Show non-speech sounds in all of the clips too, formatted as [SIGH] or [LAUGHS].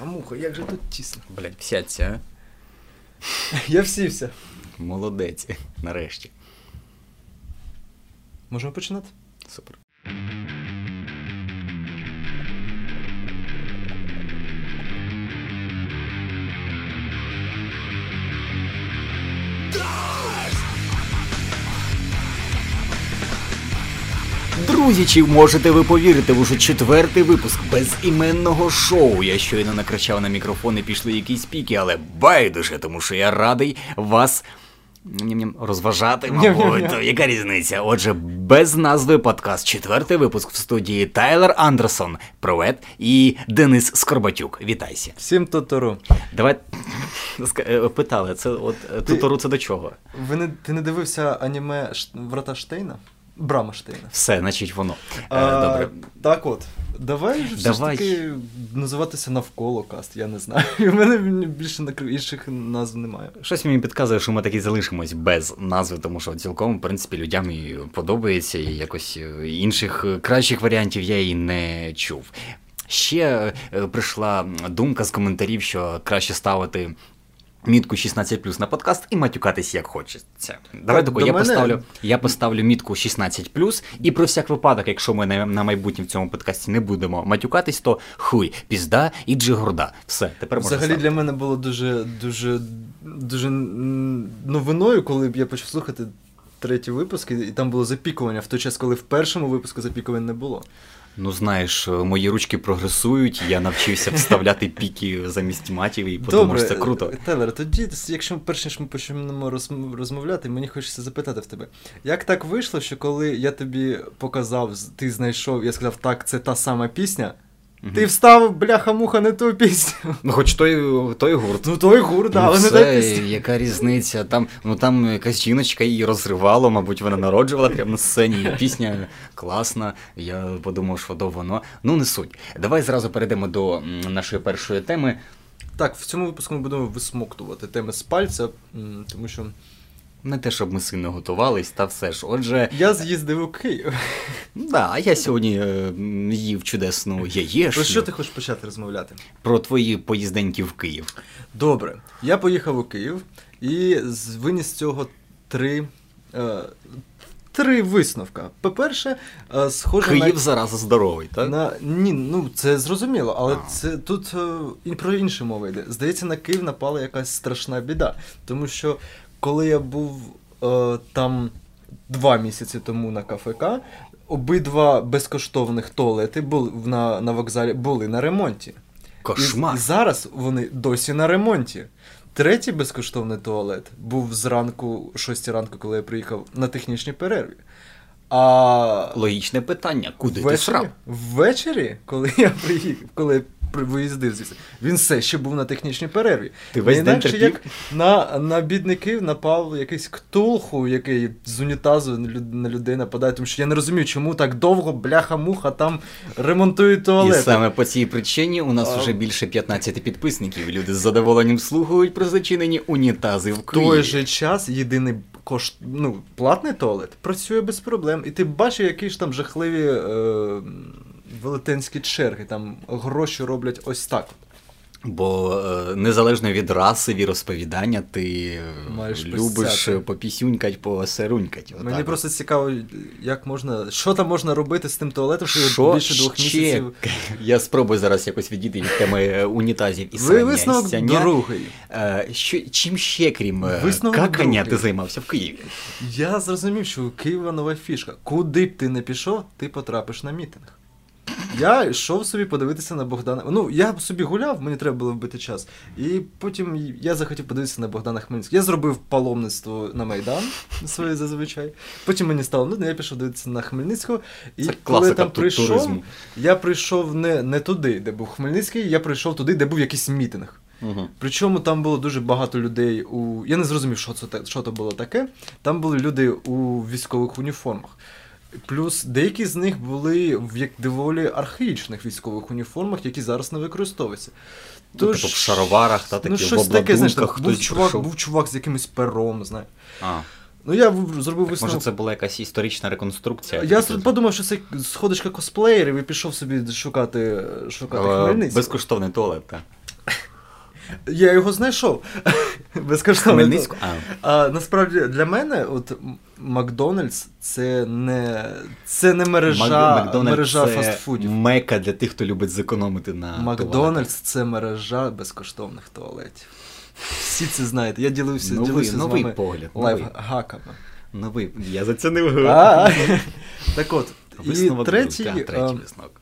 Бляха-муха, як же тут тісно. Блять, всяться, а? [LAUGHS] Я всівся. Молодець, нарешті. Можемо починати? Супер. Друзі, можете ви повірити в уже четвертий випуск безіменного шоу? Я щойно накричав на мікрофон і пішли якісь піки, але байдуже, тому що я радий вас. Розважати, мабуть, то яка різниця? Отже, без назви подкаст, четвертий випуск в студії Тайлер Андерсон, Провет і Денис Скорбатюк. Вітайся. Всім Тотору. Давай е, питали, це от е, Тотору це до чого? Ви не, ти не дивився аніме Врата Штейна? Брама Штейна. Все, значить воно. Е, А, Добре. Так от. Давай ж все ж таки називатися навколо каст, я не знаю. [LAUGHS] У мене більше інших назв немає. Щось мені підказує, що ми так і залишимось без назви, тому що цілком, в принципі, людям і подобається, і якось е, інших е, кращих варіантів я і не чув. Ще прийшла думка з коментарів, що краще ставити. Мітку 16 на подкаст і матюкатись як хочеться. Давай Так, тако, я мене- поставлю, я поставлю мітку 16 і про всяк випадок, якщо ми на, на майбутнє в цьому подкасті не будемо матюкатись, то хуй, пізда і джигорда. Все, тепер можна Взагалі ставити. для мене було дуже, дуже, дуже новиною, коли б я почав слухати третій випуск, і і там було запікування в той час, коли в першому випуску запікувань не було. Ну, знаєш, мої ручки прогресують, я навчився вставляти піки замість матів і подумав, що це круто. Телер, тоді, якщо перш ніж ми почнемо роз- розмовляти, мені хочеться запитати в тебе. Як так вийшло, що коли я тобі показав, ти знайшов, я сказав, так, це та сама пісня, Мгм. ти вставив, бляха-муха, не ту пісню. Ну, хоч той, той гурт. Ну той гурт, да, ну, але не та пісня. яка різниця? Там, ну, там якась жіночка її розривала, мабуть, вона народжувала прямо на сцені. Пісня класна. Я подумав, що то воно. Ну, не суть. Давай зразу перейдемо до нашої першої теми. Так, в цьому випуску ми будемо висмоктувати теми з пальця, тому що Не те, щоб ми сильно готувались, та все ж. Отже, я з'їздив у Київ. да, а я сьогодні е, їв чудесну яєшню. Про що ти хочеш почати розмовляти? Про твої поїзденьки в Київ. Добре, я поїхав у Київ і виніс з цього три. Е, Три висновка. По-перше, е, схоже Київ на, зараз здоровий, так? на. Ні, ну це зрозуміло, але А. це тут е, і про інше мова йде. Здається, на Київ напала якась страшна біда. Тому що коли я був е, там два місяці тому на КФК, обидва безкоштовних туалети були на, на вокзалі були на ремонті. Кошмар. І, і зараз вони досі на ремонті. Третій безкоштовний туалет був зранку, 6 ранку, коли я приїхав на технічній перерві. А Логічне питання, куди ти ввечері, срав? ввечері, коли я приїхав, коли виїздив звідси, він все ще був на технічній перерві. Ти весь день терпів? як на, на бідників напав якийсь ктулху, який з унітазу на людей нападає, тому що я не розумію, чому так довго бляха-муха там ремонтують І саме по цій причині у нас А. вже більше 15 підписників. Люди з задоволенням слухають про зачинені унітази в В той же час єдиний кош... ну, платний туалет працює без проблем. І ти бачиш, які ж там жахливі е... велетенські черги, там гроші роблять ось так. Бо е, незалежно від раси, віросповідання, ти е, Маєш любиш попісюнькать, посерунькать. Мені Отак просто цікаво, як можна. Що там можна робити з тим туалетом, що, Що більше двох ще? місяців. Я спробую зараз якось відійти від теми е, унітазів і Ви висновок і другий. Що, чим ще, крім Висновок какання, другий. ти займався в Києві? Я зрозумів, що у Києва нова фішка. Куди б ти не пішов, ти потрапиш на мітинг. Я йшов собі подивитися на Богдана. Ну, я собі гуляв, мені треба було вбити час. І потім я захотів подивитися на Богдана Хмельницького. Я зробив паломництво на Майдан своє зазвичай. Потім мені стало нудно, я пішов дивитися на Хмельницького. І Це коли я там прийшов, туризму. я прийшов не, не туди, де був Хмельницький, я прийшов туди, де був якийсь мітинг. Угу. Причому там було дуже багато людей у. Я не зрозумів, що це що то було таке. Там були люди у військових уніформах. Плюс деякі з них були в як доволі архаїчних військових уніформах, які зараз не використовуються. Ну, типу в шароварах, та такі ну, в щось таке, знаєш, там був чувак, був чувак з якимось пером, знаю. А, Ну я зробив так, висновок. може це була якась історична реконструкція? Я Типу, подумав, що це сходочка косплеєрів і пішов собі шукати, шукати е, Хмельницького. Безкоштовний туалет, так. Я його знайшов. [LAUGHS] Безкоштовно. А. А насправді для мене, от Макдональдс це не це не мережа, Макдональдс мережа це фастфудів. Мека для тих, хто любить зекономити на Макдональдс це мережа безкоштовних туалетів. Всі це знаєте. Я ділився, Новий- ділився новий з вами погляд, новий. лайфхаками. Новий. Я зацінив. [LAUGHS] Так от, і третій, висновок.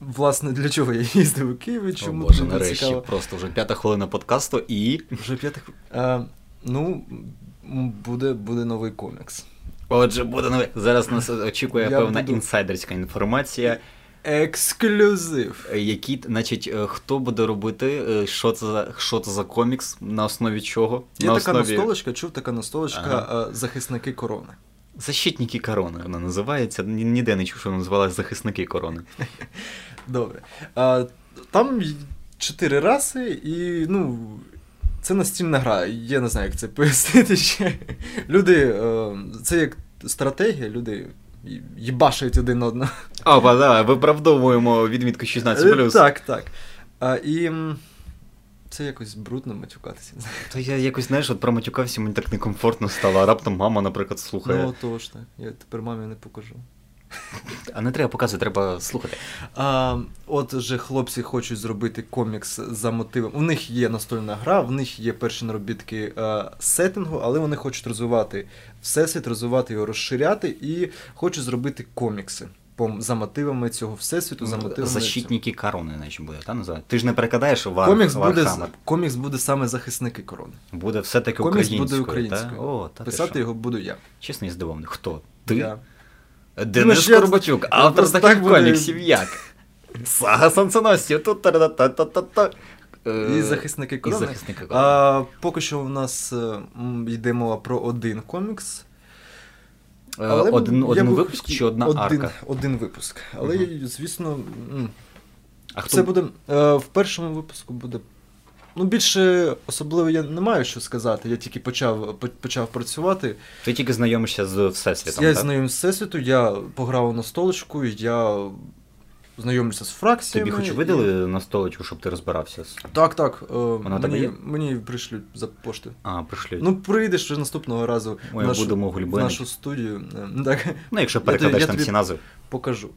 Власне, для чого я їздив у Київ, О чому Боже, мені нарешті, цікаво. просто вже п'ята хвилина подкасту і. Вже п'ятих. Е, ну, буде, буде новий комікс. Отже, буде нове. Зараз нас очікує Я певна буду- інсайдерська інформація. Ексклюзив. е, Які, значить, е, хто буде робити, е, що це за що це за комікс, на основі чого? Є на така основі настолочка, чув така настолочка Ага. захисники корони. Защитники корони вона називається. Ніде не чув, що вона називалась захисники корони. [LAUGHS] Добре. А, там чотири раси, і ну. Це настільна гра. Я не знаю, як це пояснити ще. Люди. Е, це як стратегія, люди їбашають один одного. Опа, давай, виправдовуємо відмітку 16 Е, Так, так. А, і це якось брудно матюкатися. То я якось, знаєш, от проматюкався, мені так некомфортно стало, а раптом мама, наприклад, слухає. Ну, то ж так. Я тепер мамі не покажу. А не треба показувати, треба слухати. А, от же хлопці хочуть зробити комікс за мотивом. У них є настольна гра, в них є перші наробітки е, сеттингу, але вони хочуть розвивати всесвіт, розвивати його, розширяти і хочуть зробити комікси за мотивами цього всесвіту, за мотивами. Защитники корони, наче буде, та називати. Ти ж не перекладаєш цього. Вар... Комікс буде, комікс буде саме захисники корони. Буде все-таки Комікс буде українською. Та? О, та Писати його буду я. Чесно, я здивований. Хто? Ти? Я. Денис Корбачук, я автор таких коміксів, як? Сага та І захисники корони. І захисники корони. А, поки що у нас е, йде мова про один комікс. Е, Але один я один випуск чи одна один, арка? Один випуск. Але, угу. звісно, а це хто буде. е, В першому випуску буде. Ну, більше особливо я не маю що сказати. Я тільки почав, почав працювати. Ти тільки знайомишся з всесвітом, я так? знайомий з всесвіту, я пограв на столочку, я знайомлюся з фракціями. Тобі хоч і- видали на столочку, щоб ти розбирався з. Так, так. е, Вона мені, є? мені прийшлють за поштою. А, пришлють. Ну, прийдеш вже наступного разу Ой, в нашу, будемо в гульбенить. нашу студію. Е, Так, Ну, якщо тобі- перекладеш я там тобі- всі назви. покажу.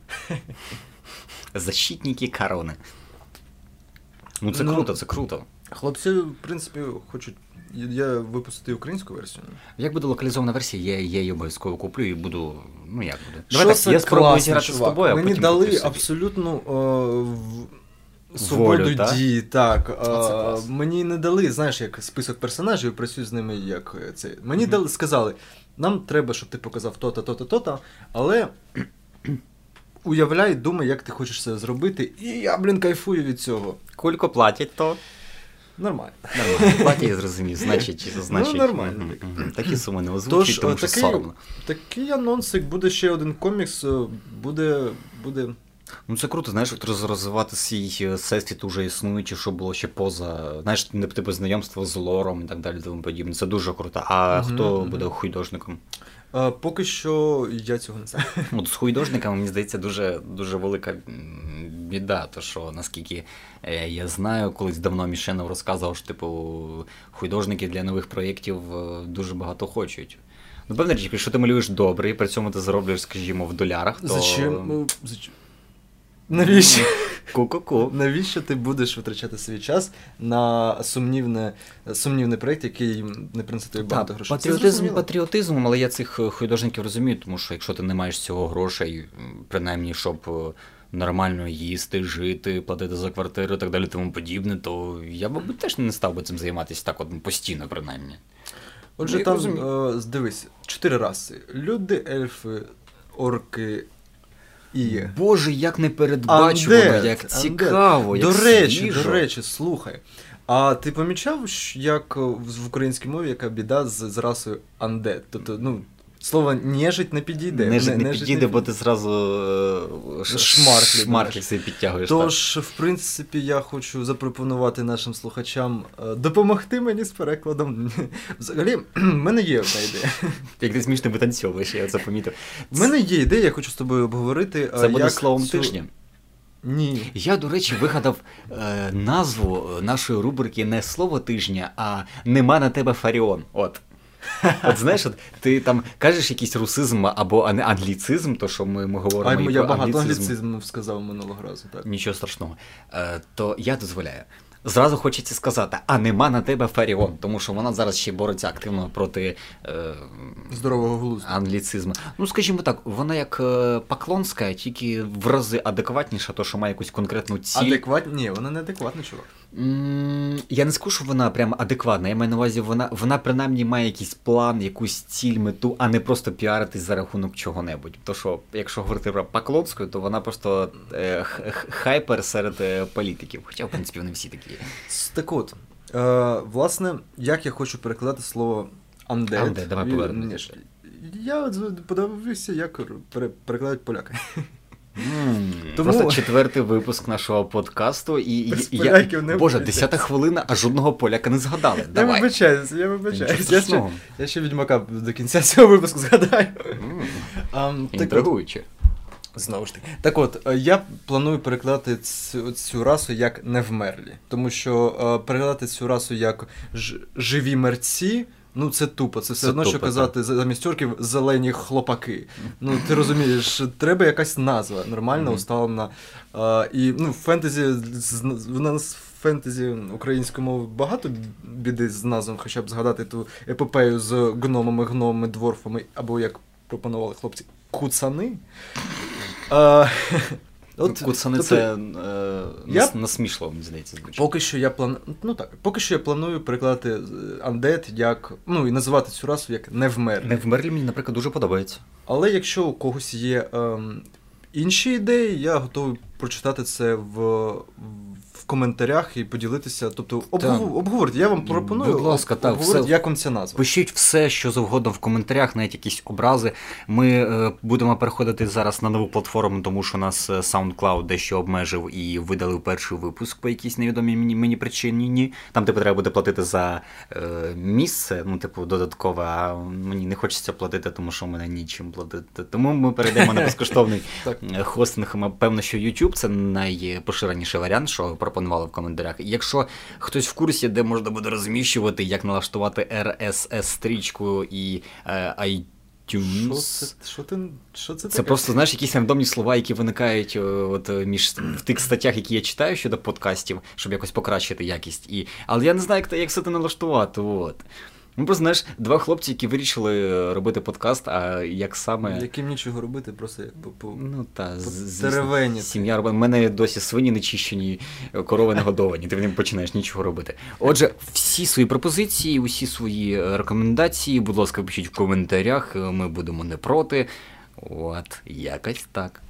Защитники корони. Ну це Ну, круто, це круто. Хлопці, в принципі, хочуть. Я випустити українську версію. Як буде локалізована версія, я, я її обов'язково куплю і буду. Ну як буде? Що Давай це так, я спробую класно, зіграти з чувак. тобою, а Мені потім дали собі. абсолютну е, в- свободу Волю, та? дії. Так, Оце е, клас. мені не дали, знаєш, як список персонажів, працюю з ними як е, це. Мені Мгм. дали, сказали, нам треба, щоб ти показав то-то, то-то, то-то, але. Уявляй, думай, як ти хочеш це зробити, і я, блін, кайфую від цього. Кулько платять, то Нормально. нормально. Платять, я зрозумів. Значить, значить. Ну, нормально. Такі суми не озвучують, тому що такий, соромно. такий анонс, як буде ще один комікс, е, буде. буде Ну це круто, знаєш, розвивати свій е, всесвіт уже існуючий, що було ще поза, знаєш, не типу знайомство з лором і так далі, тому подібне. Це дуже круто. А Мгм, хто буде художником? Е, поки що я цього не знаю. [LAUGHS] От з художниками, мені здається, дуже, дуже велика біда. То що, наскільки е, я знаю, колись давно Мішенов розказував, що типу художники для нових проєктів е, дуже багато хочуть. Ну, певне річ, якщо ти малюєш добре, і при цьому ти зароблюєш, скажімо, в долярах, то. Зачем? е, зач- Навіщо? [LAUGHS] Ку-ку-ку. Навіщо ти будеш витрачати свій час на сумнівне, сумнівний проєкт, який не принесе тобі багато грошей? Патріотизм патріотизмом, але я цих е, художників розумію, тому що якщо ти не маєш цього грошей, принаймні, щоб е, нормально їсти, жити, платити за квартиру і так далі, тому подібне, то я, мабуть, теж не став би цим займатися так от постійно, принаймні. Отже, Ну, я там, розумію. е, дивись, чотири раси: люди, ельфи, орки і. Боже, як непередбачувано, передбачувано, як цікаво, як До речі, свіжо. до речі, слухай. А ти помічав, як в в українській мові яка біда з, з расою undead? Тобто, ну, слово нежить не підійде. Нежить не нежить підійде, бо ти зразу е, Шмарклі, шмарклі собі підтягуєш. так. Тож, в принципі, я хочу запропонувати нашим слухачам е, допомогти мені з перекладом. [LAUGHS] Взагалі, [CLEARS THROAT] в мене є одна ідея. [LAUGHS] Як ти смішно витанцьовуєш, я це помітив. В мене є ідея, я хочу з тобою обговорити. е, Це буде словом цю- тижня. Ні. Я, до речі, вигадав е, назву нашої рубрики не слово тижня, а нема на тебе Фаріон. От. [LAUGHS] От знаєш, от ти там кажеш якийсь русизм або ан- англіцизм, то що ми, ми говоримо. А і я про багато англіцизм. англіцизмів сказав минулого разу, так. Нічого страшного. Е, то я дозволяю. Зразу хочеться сказати, а нема на тебе Фаріон, тому що вона зараз ще бореться активно проти е, Здорового глузду. англіцизму. Ну, скажімо так, вона як е, Поклонська, тільки в рази адекватніша, то що має якусь конкретну ціль. Адекватні? Ні, вона не адекватний чувак. Я не скажу, що вона прям адекватна. Я маю на увазі, вона, вона принаймні має якийсь план, якусь ціль, мету, а не просто піаритись за рахунок чого-небудь. То що, якщо говорити про Поклонську, то вона просто е, хайпер серед е, політиків. Хоча, в принципі, вони всі такі. Так от, е, власне, як я хочу перекладати слово undead. Undead, давай повернемося. Я подивився, як пере- перекладають поляки. Тому- Просто четвертий випуск нашого подкасту, і поляків не Боже, десята хвилина, а жодного поляка не згадали. Я Давай. вибачаюсь, я Нічого вибачаюсь. Я ще, я ще відьмака до кінця цього випуску згадаю. Ам, Інтригуюче. Знову ж таки. Так от, е, я планую перекладати цю, цю расу як невмерлі. Тому що е, перекладати цю расу як ж, живі мерці. Ну, це тупо, це все Це одно, що тупо, казати замість орків зелені хлопаки. Ну, ти розумієш, треба якась назва нормальна, Мгм. усталена. Е, і ну, в фентезі в нас в фентезі української мови багато біди з назвами, хоча б згадати ту епопею з гномами, гномами, дворфами, або як пропонували хлопці, куцани. А, от, Куцани тобто, це е, я- насмішливо, мені здається, звичайно. Поки що я планую. Ну так, поки що я планую перекладати Undead як. Ну і називати цю расу як невмерлі. Невмерлі мені, наприклад, дуже подобається. Але якщо у когось є е, інші ідеї, я готовий прочитати це в, в коментарях і поділитися. Тобто обгов... обговорити. Я вам пропоную Будь ласка, так, все. як вам ця назва. Пишіть все, що завгодно в коментарях, навіть якісь образи. Ми е, будемо переходити зараз на нову платформу, тому що нас е, SoundCloud дещо обмежив і видалив перший випуск по якійсь невідомій мені, мені причині. Ні. Там типу треба буде платити за е, місце, ну, типу, додаткове, а мені не хочеться платити, тому що в мене нічим платити. Тому ми перейдемо на [LAUGHS] безкоштовний Е, хостинг, певно, що YouTube це найпоширеніший варіант, що пропонували в коментарях. Якщо хтось в курсі, де можна буде розміщувати, як налаштувати RSS-стрічку і е, Що це, що ти, що це, Це просто знаєш якісь рандомні слова, які виникають е, от е, між в тих статтях, які я читаю щодо подкастів, щоб якось покращити якість. І... Але я не знаю, як, як все це налаштувати. От. Ну, просто знаєш, два хлопці, які вирішили е, робити подкаст, а як саме. Яким нічого робити, просто як по, по... Ну та з- сім'я робить. У мене досі свині не чищені, корови не годовані, ти не починаєш нічого робити. Отже, всі свої пропозиції, усі свої е, рекомендації, будь ласка, пишіть в коментарях, е, ми будемо не проти. От, якось так.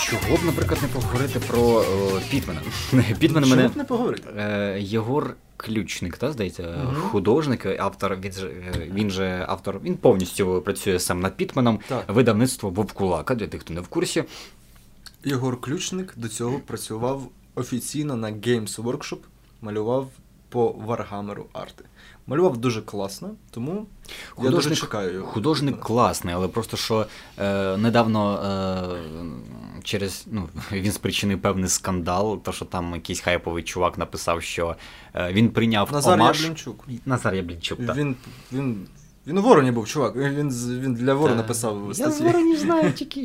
Чого б, наприклад, не поговорити про е, Пітмена? [LAUGHS] Пітмен мене. б не поговорити? Е, Єгор Ключник, та, здається, Мгм. художник, автор, він же, е, він же автор, він повністю працює сам над Пітменом. Так. Видавництво Вовкулака, для тих, хто не в курсі. Ігор Ключник до цього працював офіційно на Games Workshop, малював по Варгамеру арти. Малював дуже класно, тому я дуже чекаю його. художник класний, але просто що е, недавно е, через ну, [LAUGHS] він спричинив певний скандал, то що там якийсь хайповий чувак написав, що е, він прийняв Назар омаж. Яблінчук. Назар Яблінчук, так. Він, він, він у вороні був, чувак. Він, він для ворона Та. писав Я статті. з Вороні знаю тільки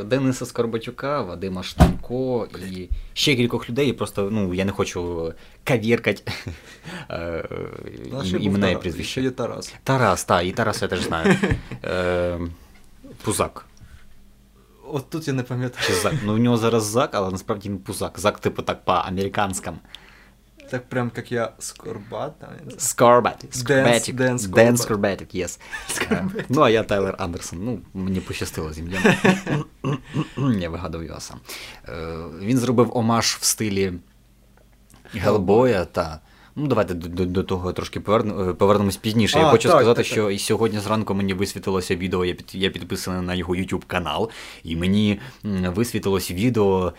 е, Дениса Скорбатюка, Вадима Штанко і ще кількох людей. Просто ну, я не хочу кавіркати е, і- був імена і прізвища. є Тарас. Тарас, так, і Тарас я теж знаю. [LAUGHS] Е, Пузак. От тут я не пам'ятаю. Чи Зак. Ну, в нього зараз Зак, але насправді він Пузак. Зак, типу, так по-американському. Так прям як я Скорбат. там. Скорбатик. Скорбатик. Скорбат. Скорбатик, yes. [LAUGHS] Ну, а я Тайлер Андерсон. Ну, мені пощастило з ім'ям. [LAUGHS] Я вигадав його сам. Е, Він зробив омаж в стилі Гелбоя та. Ну, давайте до, до, до того трошки поверну, е, повернемось пізніше. Я хочу так, сказати, так, що і сьогодні зранку мені висвітилося відео, я, під, я підписаний на його YouTube канал, і мені висвітилось відео,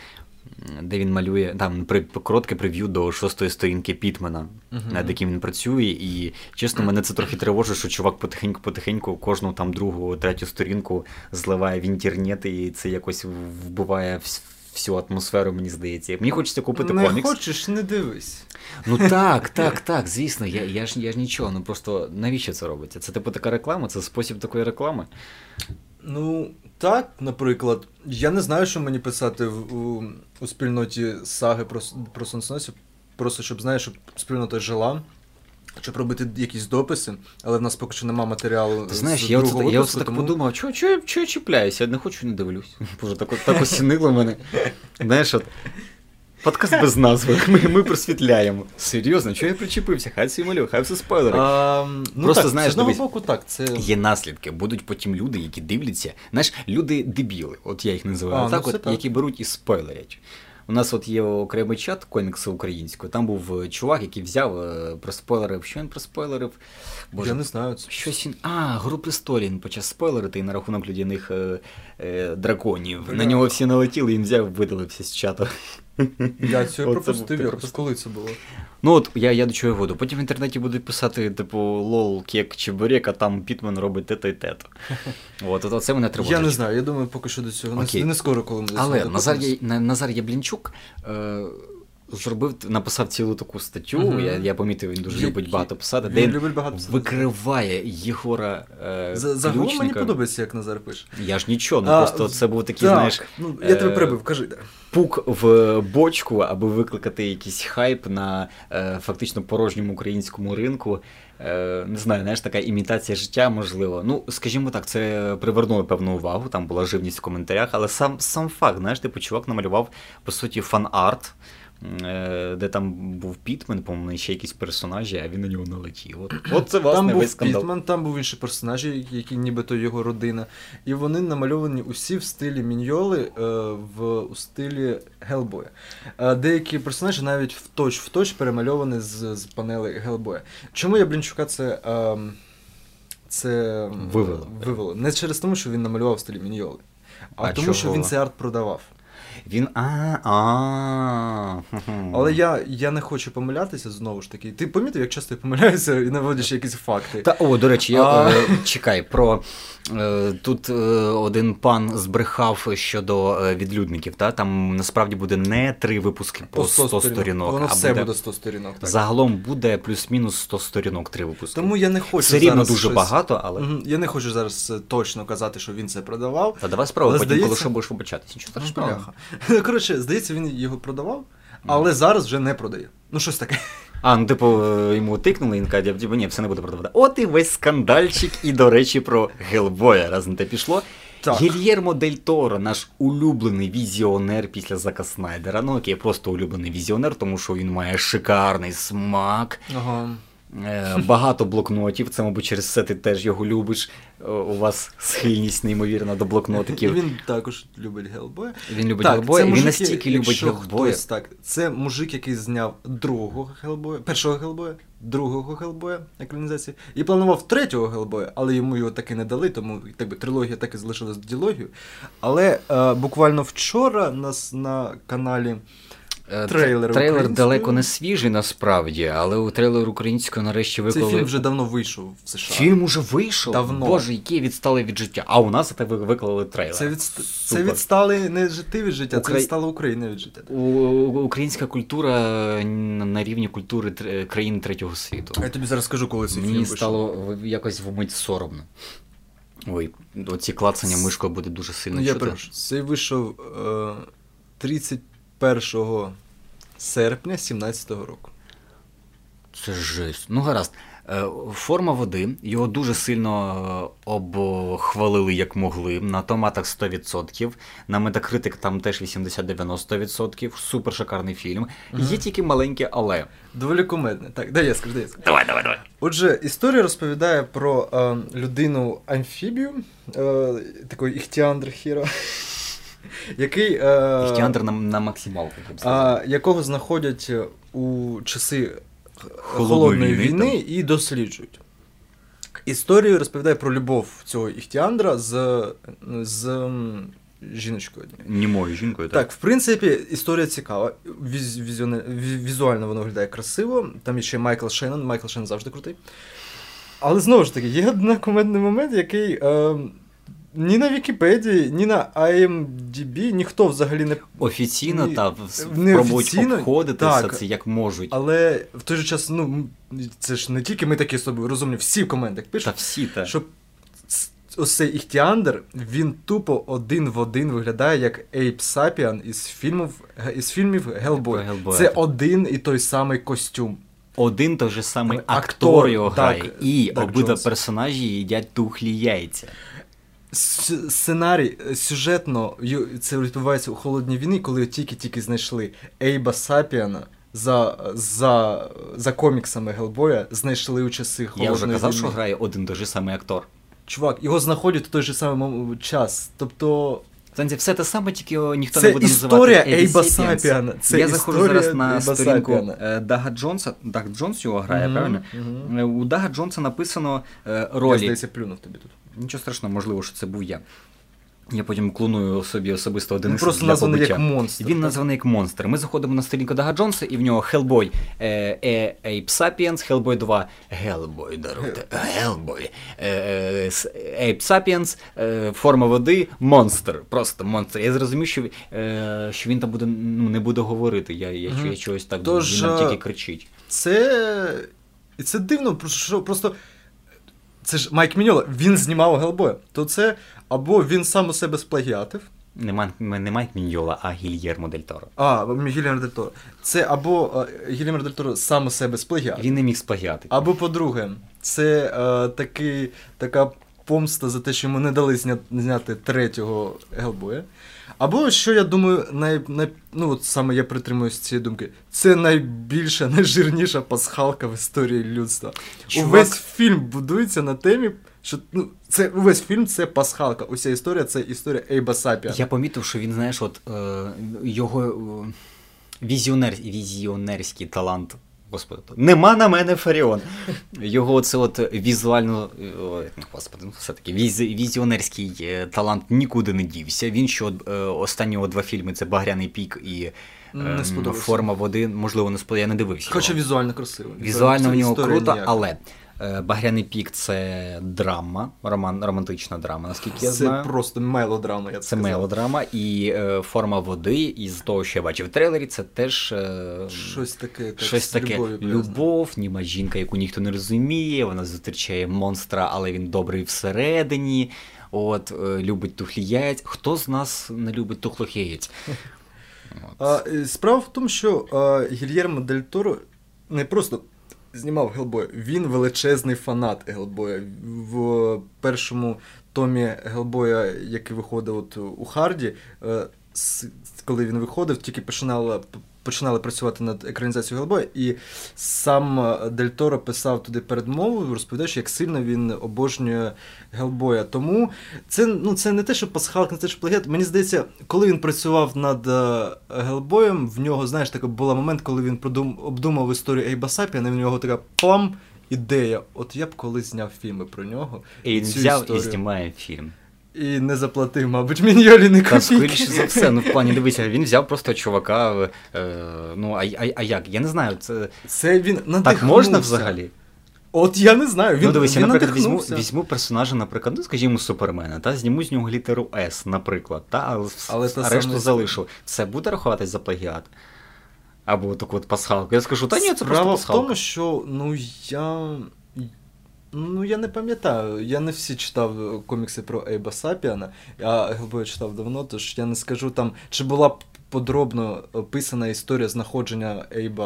де він малює там при, коротке прев'ю до шостої сторінки Пітмена, Мгм. над яким він працює. І чесно, мене це трохи тривожить, що чувак потихеньку-потихеньку кожну там другу, третю сторінку зливає в інтернет, і це якось вбиває всю атмосферу, мені здається. Мені хочеться купити не комікс. хочеш, не дивись. Ну так, так, так, звісно, я, я, ж, я ж нічого. Ну просто навіщо це робиться? Це типу така реклама, це спосіб такої реклами. Ну, так, наприклад, я не знаю, що мені писати в, у, у спільноті саги про, про сонценосів, просто щоб, знаєш, щоб спільнота жила, щоб робити якісь дописи, але в нас поки що нема матеріалу. Ти знаєш, з я оце, я випуску, оце так подумав, чого чого, чого я чіпляюся? Я не хочу, не дивлюсь. [LAUGHS] Боже, так, так осінило мене. [LAUGHS] Знаєш, от. Подкаст без назви. [LAUGHS] Ми, ми просвітляємо. Серйозно, чого я причепився? Хай всі малює, хай все спойлери. А, ну, Просто, так, знаєш, з одного боку, так, це... Є наслідки, будуть потім люди, які дивляться. Знаєш, люди дебіли, от я їх називаю, А, так, ну, от, так. які беруть і спойлерять. У нас от є окремий чат комікси українською. Там був е, чувак, який взяв, е, проспойлерив. Що він проспойлерив? Я не знаю. Це... Щось він. А, гру престолів він почав спойлерити і на рахунок людяних е, е, драконів. Бля. На нього всі налетіли, і він взяв, видалився з чату. [LAUGHS] Я цього пропустив, я коли це було. Ну от я, я до чого веду. Потім в інтернеті будуть писати, типу, лол, кек, чебурек, а там Пітман робить те-то і те-то. [LAUGHS] От, от це мене тривожить. Я не знаю, я думаю, поки що до цього. Окей. Не, скоро, коли ми до цього Але Назар. Я- Назар Яблінчук е, зробив, написав цілу таку статтю, Мгм. я, я помітив, він дуже любить багато писати, де він любить багато писати. викриває Єгора е, За- Загалом мені подобається, як Назар пише. Я ж нічого, ну А, просто це був такий, так, знаєш, Ну, я тебе е, прибив, кажи. пук в бочку, аби викликати якийсь хайп на е, фактично порожньому українському ринку. Е, не знаю, знаєш, така імітація життя, можливо. Ну, скажімо так, це привернуло певну увагу, там була живність в коментарях, але сам, сам факт, знаєш, типу, чувак намалював, по суті, фан-арт. Е, Де там був Пітмен, по-моєму, ще якісь персонажі, а він на нього налетів. От, [CLEARS THROAT] от це Там власне був весь скандал. Пітман, там був інші персонажі, які нібито його родина. І вони намальовані усі в стилі міньоли, е, в у стилі Гелбоя. Е, деякі персонажі навіть в точ в точ перемальовані з, з панели Гелбоя. Чому я Блінчука це. ем, це Вивело. вивело? Не через тому, що він намалював в стилі міньоли, а, А тому, що він цей арт продавав. Він. А, а. Але я, я не хочу помилятися знову ж таки. Ти помітив, як часто я помиляюся і наводиш якісь факти. Та о, до речі, я е, чекай про е, тут е, один пан збрехав щодо відлюдників. Та там насправді буде не три випуски по 100 сторінок, Воно а все буде, буде 100 сторінок. Так. загалом буде плюс-мінус 100 сторінок, три випуски. Тому я не хочу Все рівно дуже щось- багато, але. Я не хочу зараз точно казати, що він це продавав. Та давай Але потім, коли що будеш вибачатись. Нічого Ну, страшного. [LAUGHS] Коротше, здається, він його продавав, але зараз вже не продає. Ну, щось таке. А, ну типу, е, йому тикнули, він каже, типу, ні, все не буде продавати. От і весь скандальчик, і до речі, про Гелбоя, раз на те пішло. Так. Гільєрмо Дель Торо, наш улюблений візіонер після Зака Снайдера. Ну окей, просто улюблений візіонер, тому що він має шикарний смак, Ага. е, багато блокнотів. Це, мабуть, через це ти теж його любиш. У вас схильність неймовірна до блокнотиків. Він також любить Гелбоя. Він любить Гелбоя, він настільки любить Гелбоя. Так, це мужик, який зняв другого Гелбоя, першого Гелбоя, другого Гелбоя екранізації, і планував третього Гелбоя, але йому його таки не дали, тому так би, трилогія так і залишилась ділогією. Але е, буквально вчора нас на каналі трейлер трейлер далеко не свіжий насправді, але у трейлер українською нарешті цей виклали. фільм вже давно вийшов в США. Фільм уже вийшов. Давно. Боже, який відстали від життя. А у нас це ви виклали трейлер. Це, від... це відстали не жити від життя, це Украї- відстала Україна від життя. У- Українська культура на на рівні культури тр- країн третього світу. Я тобі зараз скажу, коли цей фільм Мені стало якось вмить соромно. Ой, оці клацання мишкою буде дуже сильно Ну, я чути. прошу. Цей вийшов е, 31 серпня 17-го року. Це жесть. Ну гаразд. Е, Форма води, його дуже сильно е, обхвалили як могли. На томатах 100%, на Metacritic там теж 80-90%. Супер шикарний фільм. Є тільки маленьке але. Доволі кумедне. Так, дай я скажу, дай я скажу. Давай, давай, давай. Отже, історія розповідає про е, людину амфібію, е, такий іхтіандр хіро, [LAUGHS] який. Е, Іхтіандр на, на максималку. а, якого знаходять у часи холодної війни, війни і досліджують. Історію розповідає про любов цього Іхтіандра з, з жіночкою. Німою жінкою, Так, Так, в принципі, історія цікава. Віз, візіоне- візуально воно виглядає красиво. Там є ще Майкл Шеннон. Майкл Шеннон завжди крутий. Але знову ж таки, є один [LAUGHS] кумедний момент, який е, ні на Вікіпедії, ні на IMDb ніхто взагалі не. Офіційно Ні, та не спробують офіційно, обходити так. все це як можуть. Але в той же час, ну, це ж не тільки ми такі з собою розумні, всі в коментах Та пишуть, всі та. що ось цей Іхтіандр, він тупо один в один виглядає як Ейб Сапіан із фільмів, із фільмів Гелбой. Hellboy, Це один і той самий костюм. Один той же самий Актор, актор його так, грає, і Дак обидва Джонс. персонажі їдять тухлі яйця. Сценарій е, сюжетно це відбувається у холодній війні, коли тільки-тільки знайшли Ейба Сапіана. За, за, за коміксами Гелбоя знайшли у часи холодної Я вже казав, війни. що грає один той же самий актор. Чувак, його знаходять у той же самий час. Тобто, Знаєте, все те саме, тільки його ніхто Це не буде історія називати Ейба. Сапіана. Це Я заходжу зараз на Ейба сторінку Сапіана. е, Дага Джонса. Даг Джонс його грає, Мгм, правильно? Е, У Дага Джонса написано е, я, здається, плюнув тобі тут. Нічого страшного, можливо, що це був я. Я потім клоную собі особисто один Він із просто для названий побиття. як монстр. Він названий як монстр. Ми заходимо на сторінку Дага Джонса, і в нього Hellboy е, е, Ape Sapiens, Hellboy 2, Hellboy, даруйте, Hellboy, е, е, с- Ape Sapiens, е, форма води, монстр. Просто монстр. Я зрозумів, що, е, що він там буде, ну, не буде говорити. Я, я, Мгм. я чогось так Тож, він нам е, тільки кричить. Це. І це дивно, просто що просто. Це ж Майк Міньола, він знімав Гелбоя. То це або він сам у себе сплагіатив, Нема, не Майк Міньола, а Гільєрмо Дель Торо. а, Гільєрмо Дель Торо. Це або е, Гільєр Дель Торо сам у себе сплагіатив. Він не міг сплагіати. Або по-друге, це е, такий, така помста за те, що йому не дали зня- зняти третього Гелбоя. Або, що я думаю, най, най, ну от саме я притримуюсь цієї думки, це найбільша, найжирніша пасхалка в історії людства. Чувак- Увесь фільм будується на темі, що ну, це увесь фільм це пасхалка. Уся історія це історія Ейба Сапіана. Я помітив, що він, знаєш, от е, його е, візіонер, візіонерський талант. Господи, нема на мене Фаріон. Його це от візуально, господи, ну все-таки віз, візіонерський е, талант нікуди не дівся. Він що е, останні два фільми це Багряний пік і Не ем. Форма води. Можливо, не сподобався, я не дивився. Хоча візуально красиво. Візуально в нього круто, але Багряний пік це драма, роман, романтична драма, наскільки я знаю. це просто мелодрама, я б Це сказав. мелодрама, і е, форма води, із того, що я бачив в трейлері, це теж е, Щось таке. так, щось таке. Любов, німа жінка, яку ніхто не розуміє, вона зустрічає монстра, але він добрий всередині. От, е, любить тухлі яєць. Хто з нас не любить тухлих яєць? От. [LAUGHS] А, е, справа в тому, що Гільєрмо Дель Торо не просто знімав Гелбоя, він величезний фанат Гелбоя. В першому томі Гелбоя, який виходив от у Харді, е, коли він виходив, тільки починала. Починали працювати над екранізацією Гелбоя, і сам е, Дель Торо писав туди передмову, розповідаючи, як сильно він обожнює Гелбоя. Тому це, ну, це не те, що пасхалка, не те, що плагіат. Мені здається, коли він працював над Гелбоєм, в нього, знаєш, такий був момент, коли він продум, обдумав історію Ейба Сапіана, в нього така плам ідея. От я б колись зняв фільми про нього. І він взяв історію. і знімає фільм. І не заплатив, мабуть, Міньолі не копійки. скоріше за все, ну в плані дивися, він взяв просто чувака. Е, ну а, а, а як? Я не знаю, це Це він так можна взагалі? От я не знаю. Він, ну, дивись, я, він наприклад, візьму, візьму персонажа, наприклад, ну, скажімо, Супермена, та зніму з нього літеру С, наприклад, та, Але та а решту саме- залишу. Це буде рахуватись за плагіат? Або таку от пасхалку. Я скажу, та ні, це просто Справа в пасхалка. тому, що ну я. Ну, я не пам'ятаю. Я не всі читав е, комікси про Ейба Сапіана, а Гелбоя читав давно, тож я не скажу там, чи була подробно описана історія знаходження Ейба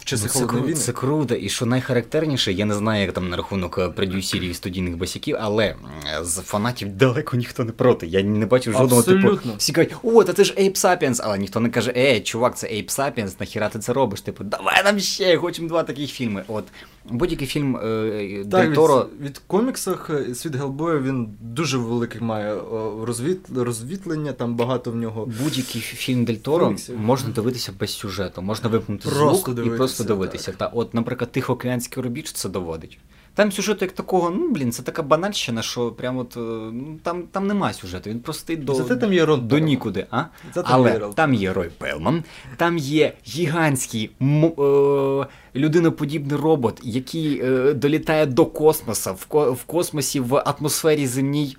в часи Ну, це, холодної війни. це круто, і що найхарактерніше, я не знаю, як там на рахунок е, продюсерів і студійних басяків, але з фанатів далеко ніхто не проти. Я не бачив жодного типу. Всі кажуть, о, та це ж Ape Sapiens, але ніхто не каже, е, чувак, це Ape Sapiens, нахіра ти це робиш? Типу, давай нам ще, хочемо два таких фільми. От Будь-який фільм е, Так, Дель від, Торо. від коміксах е, світ Гелбоя він дуже великий має розвіт, розвітлення, там багато в нього. Будь-який фільм Дель Торо Коміксів. можна дивитися без сюжету, можна вимкнути Просто звук і просто дивитися. Та, от, наприклад, Тихоокеанський рубіж це доводить. Там сюжету як такого, ну блін, це така банальщина, що прямо от, е, ну, там, там нема сюжету. Він просто йде до, Зате там є Рон до нікуди. А? Зате Але є там є Рой Пелман, там є гігантський е- людиноподібний робот, який е- долітає до космоса, в, ко- в космосі, в атмосфері земній.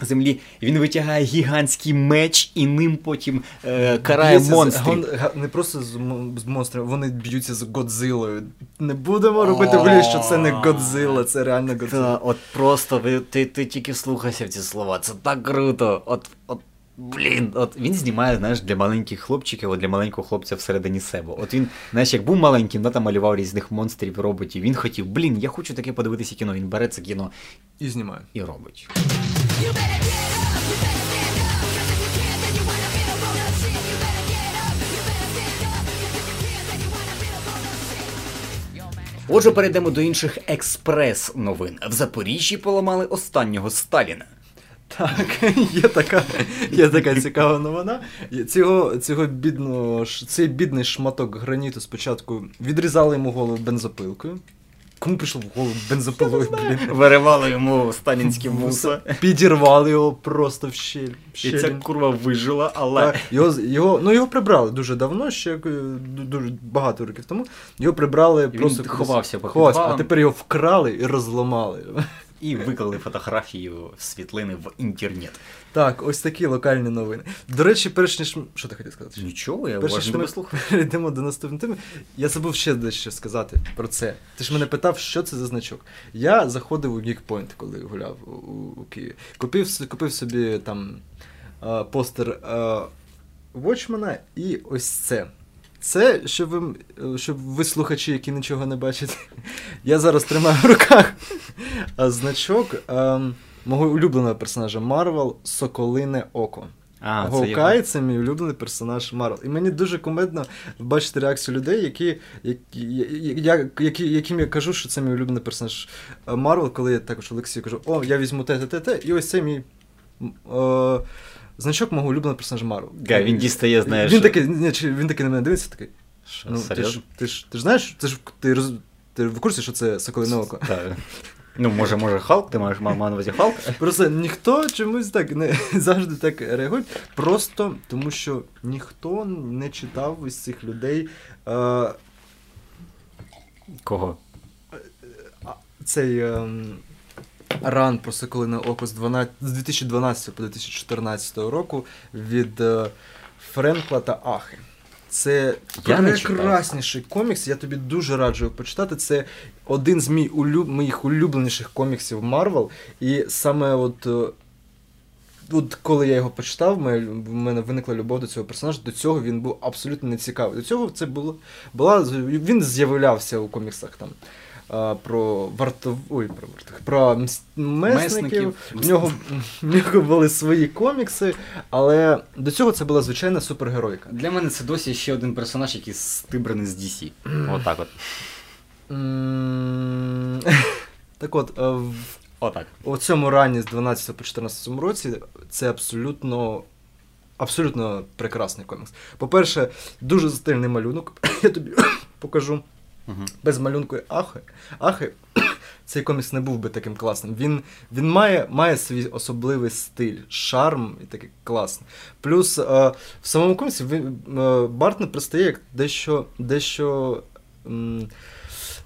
Землі він витягає гігантський меч і ним потім е, карає Б'ється з- монстрів. гон- га- не просто з, мо- з монстрами, вони б'ються з Годзилою. Не будемо робити вигляд, що це не Годзила, це реально Та, Годзила. от просто ви, ти, ти тільки слухайся в ці слова. Це так круто. От, от, блін, от він знімає, знаєш, для маленьких хлопчиків, от для маленького хлопця всередині себе. От він, знаєш, як був маленьким, да, там малював різних монстрів, роботів. Він хотів, блін, я хочу таке подивитися кіно. Він бере це кіно І знімаю. і робить. Отже, перейдемо до інших експрес-новин. В Запоріжжі поламали останнього Сталіна. Так, [LAUGHS] є така, є така цікава новина. Цього, цього бідного, цей бідний шматок граніту спочатку відрізали йому голову бензопилкою. Кому прийшло в голову бензопилою, блін? Виривали йому сталінські вуса. Підірвали його просто в щель. в І ця курва вижила, але. Так, його, з- його, ну його прибрали дуже давно, ще е, дуже багато років тому. Його прибрали Він просто кудись- ховався по ховався, а тепер його вкрали і розламали. І виклали фотографію світлини в інтернет. Так, ось такі локальні новини. До речі, перш ніж. Що ти хотів сказати? Нічого, я уважно що ми перейдемо до наступної теми. Я забув ще дещо сказати про це. Ти ж мене питав, що це за значок. Я заходив у Geekpoint, коли гуляв у, у, у Києві. Купив, купив собі там е, постер е, Watchmana і ось це. Це, щоб ви, е, щоб ви слухачі, які нічого не бачать. [LAUGHS] Я зараз тримаю в руках а, значок е, мого улюбленого персонажа Марвел Соколине Око. А, це Гоукай його. це мій улюблений персонаж Марвел. І мені дуже кумедно бачити реакцію людей, які, які, я, які, яким я кажу, що це мій улюблений персонаж е, Марвел, коли я також Олексію кажу, о, я візьму те, те, те, те, і ось це мій е, значок мого улюбленого персонажа Марвел. Га, він дістає, знаєш. Він такий, ні, він такий на мене дивиться, такий. Що, Ну, ти, ж, ти, ж, ти ж знаєш, ти ж ти, роз, ти в курсі, що це Соколине Око? Так. Ну, може, може, Халк, ти маєш мав на увазі Халк? Просто ніхто чомусь так не [LAUGHS] завжди так реагує. Просто тому, що ніхто не читав із цих людей е, Кого? цей е, ран про Соколине Око з, 12, з 2012 по 2014 року від е, Фрекшна та Ахи. Це Я читав. комікс, я тобі дуже раджу почитати. Це один з мій улюб... моїх улюбленіших коміксів Марвел. І саме от. е, От коли я його почитав, в мене виникла любов до цього персонажа. До цього він був абсолютно не цікавий. До цього це було була він з'являвся у коміксах там. А, Про вартов... Ой, про вартов... про мс- месників. Месників. В нього, в нього були свої комікси, але до цього це була звичайна супергеройка. Для мене це досі ще один персонаж, який стибрений з DC. Отак от. [LAUGHS] Так от, е, в Отак. у цьому ранні з 12 по 14 році це абсолютно. Абсолютно прекрасний комікс. По-перше, дуже стильний малюнок. [COUGHS] Я тобі [COUGHS] покажу. Угу. Без малюнку Ахи. Ахи [COUGHS] цей комікс не був би таким класним. Він, він має, має свій особливий стиль, шарм і такий класний. Плюс е, в самому коміксі він, е, Бартон пристає як дещо, дещо м,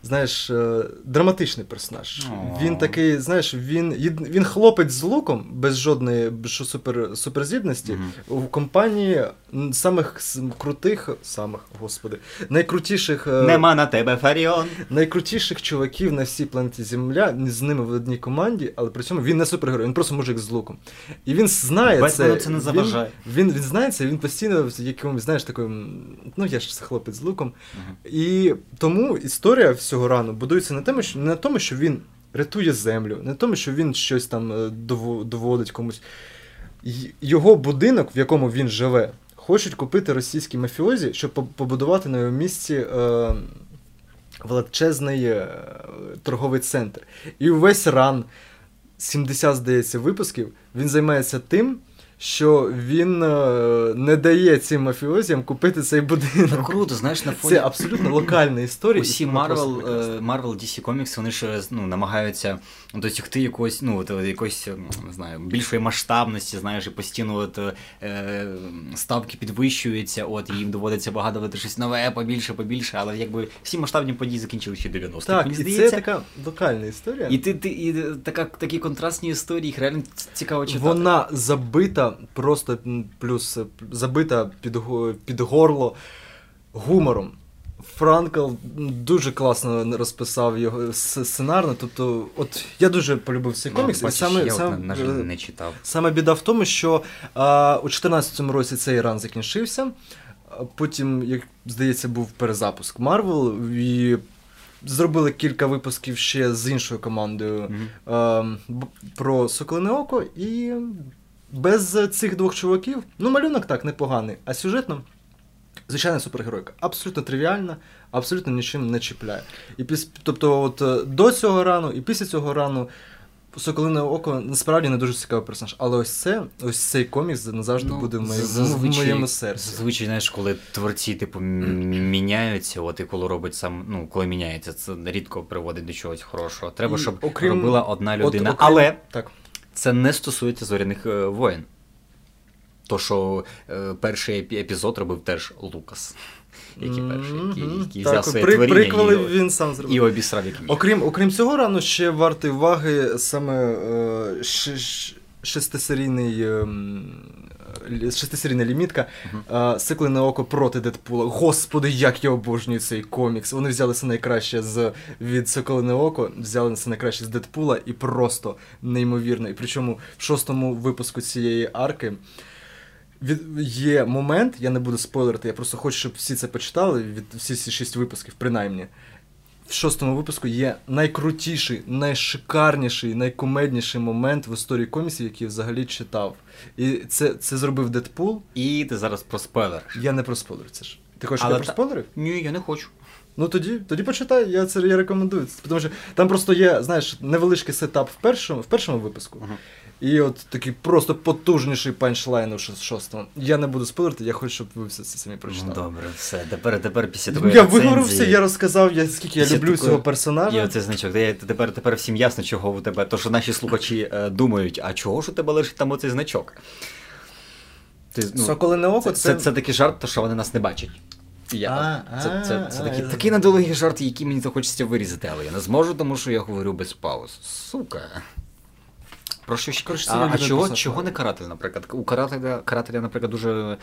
знаєш, е, драматичний персонаж. О. Він такий, знаєш, він, він хлопець з луком, без жодної супер, суперздібності, Мгм. у компанії самих крутих, самих, господи, найкрутіших. е, Нема на тебе Фаріон. найкрутіших чуваків на всій планеті Земля, з ними в одній команді, але при цьому він не супергерой, він просто мужик з луком. І він знає Бетмену це. це не він- заважає. Він, він, знає це, він постійно в якомусь, знаєш, таким, ну я ж хлопець з луком. І тому історія всього рану будується не, тому, що, не на тому, що він рятує землю, не на тому, що він щось там е, доводить комусь. Його будинок, в якому він живе, хочуть купити російські мафіозі, щоб побудувати на його місці. Е, величезний е, торговий центр. І увесь ран, 70, здається, випусків, він займається тим, що він е, не дає цим мафіозіям купити цей будинок. Ну, круто, знаєш, на фоні Це абсолютно локальна історія. Усі Marvel, е, Marvel DC Comics, вони ж ну, намагаються досягти якогось, ну, от, якоїсь, не знаю, більшої масштабності, знаєш, і постійно от, е, ставки підвищуються, от, і їм доводиться вигадувати щось нове, побільше, побільше, але якби всі масштабні події закінчилися ще 90-х. Так, Мені і здається, це така локальна історія. і ти, ти і така, такі контрастні історії, їх реально цікаво читати. Вона забита, просто плюс е, забита під, під горло гумором. Фрекшн дуже класно розписав його сценарно. Тобто, от я дуже полюбив цей Ну, комікс. і бачиш, саме, я, от, саме, на, жаль, е, не читав. Саме біда в тому, що а, у 2014 році цей run закінчився. Потім, як здається, був перезапуск Марвел, і зробили кілька випусків ще з іншою командою Мгм. а, про Соколине Око, і без цих двох чуваків, ну, малюнок так непоганий, а сюжетно. Звичайна супергеройка. Абсолютно тривіальна, абсолютно нічим не чіпляє. І піс... Тобто, от е, до цього рану і після цього рану Соколине Око насправді не дуже цікавий персонаж. Але ось це, ось цей комікс назавжди Ну, буде в, моє- зазвичай- в моєму серці. Зазвичай, знаєш, коли творці, типу, міняються, от і коли робить сам, ну, коли міняється, це рідко приводить до чогось хорошого. Треба, І щоб окрім- робила одна От людина. окрім- Але Так. Це не стосується зоряних воєн. воїн. То, що е, перший епізод робив теж Лукас. Які перший, який, які який так, взяв своє при, творіння приквели і, він сам зробив. і обісрав як міг. Окрім, окрім цього рано ще вартий уваги саме е, ш- ш- шестисерійний. лі- Шестисерійна лімітка е, Сиклене око проти Дедпула. Господи, як я обожнюю цей комікс. Вони взяли все найкраще з від Соколине око, взяли все найкраще з Дедпула і просто неймовірно. І причому в шостому випуску цієї арки від, є момент, я не буду спойлерити, я просто хочу, щоб всі це почитали, від всі ці шість випусків, принаймні. В шостому випуску є найкрутіший, найшикарніший, найкомедніший момент в історії коміксів, який я взагалі читав. І це, це зробив Дедпул. І ти зараз проспойлериш. Я не про спойлер, це ж. Ти хочеш, Але я та- проспойлерив? Ні, я не хочу. Ну тоді, тоді почитай, я це я рекомендую. Тому що там просто є, знаєш, невеличкий сетап в першому, в першому випуску. Ага. І от такий просто потужніший панчлайн у шостому. Я не буду спойлерити, я хочу, щоб ви все це самі прочитали. Добре, все. Тепер, тепер після такої я рецензії- виговорився, я розказав, я, скільки я Після люблю такої- цього персонажа. Є оцей значок. Я- тепер, тепер всім ясно, чого у тебе. То, що наші слухачі е, думають, а чого ж у тебе лежить там оцей значок? Ти, ну, Соколине око це, це, це, це такий жарт, то що вони нас не бачать. Я, А, це, це, це, а, такий, я- такий недолугий жарт, який мені захочеться вирізати, але я не зможу, тому що я говорю без пауз. Сука. Про що ще? Коротше, це а, а чого, чого не каратель, наприклад? У карателя, карателя, наприклад, дуже.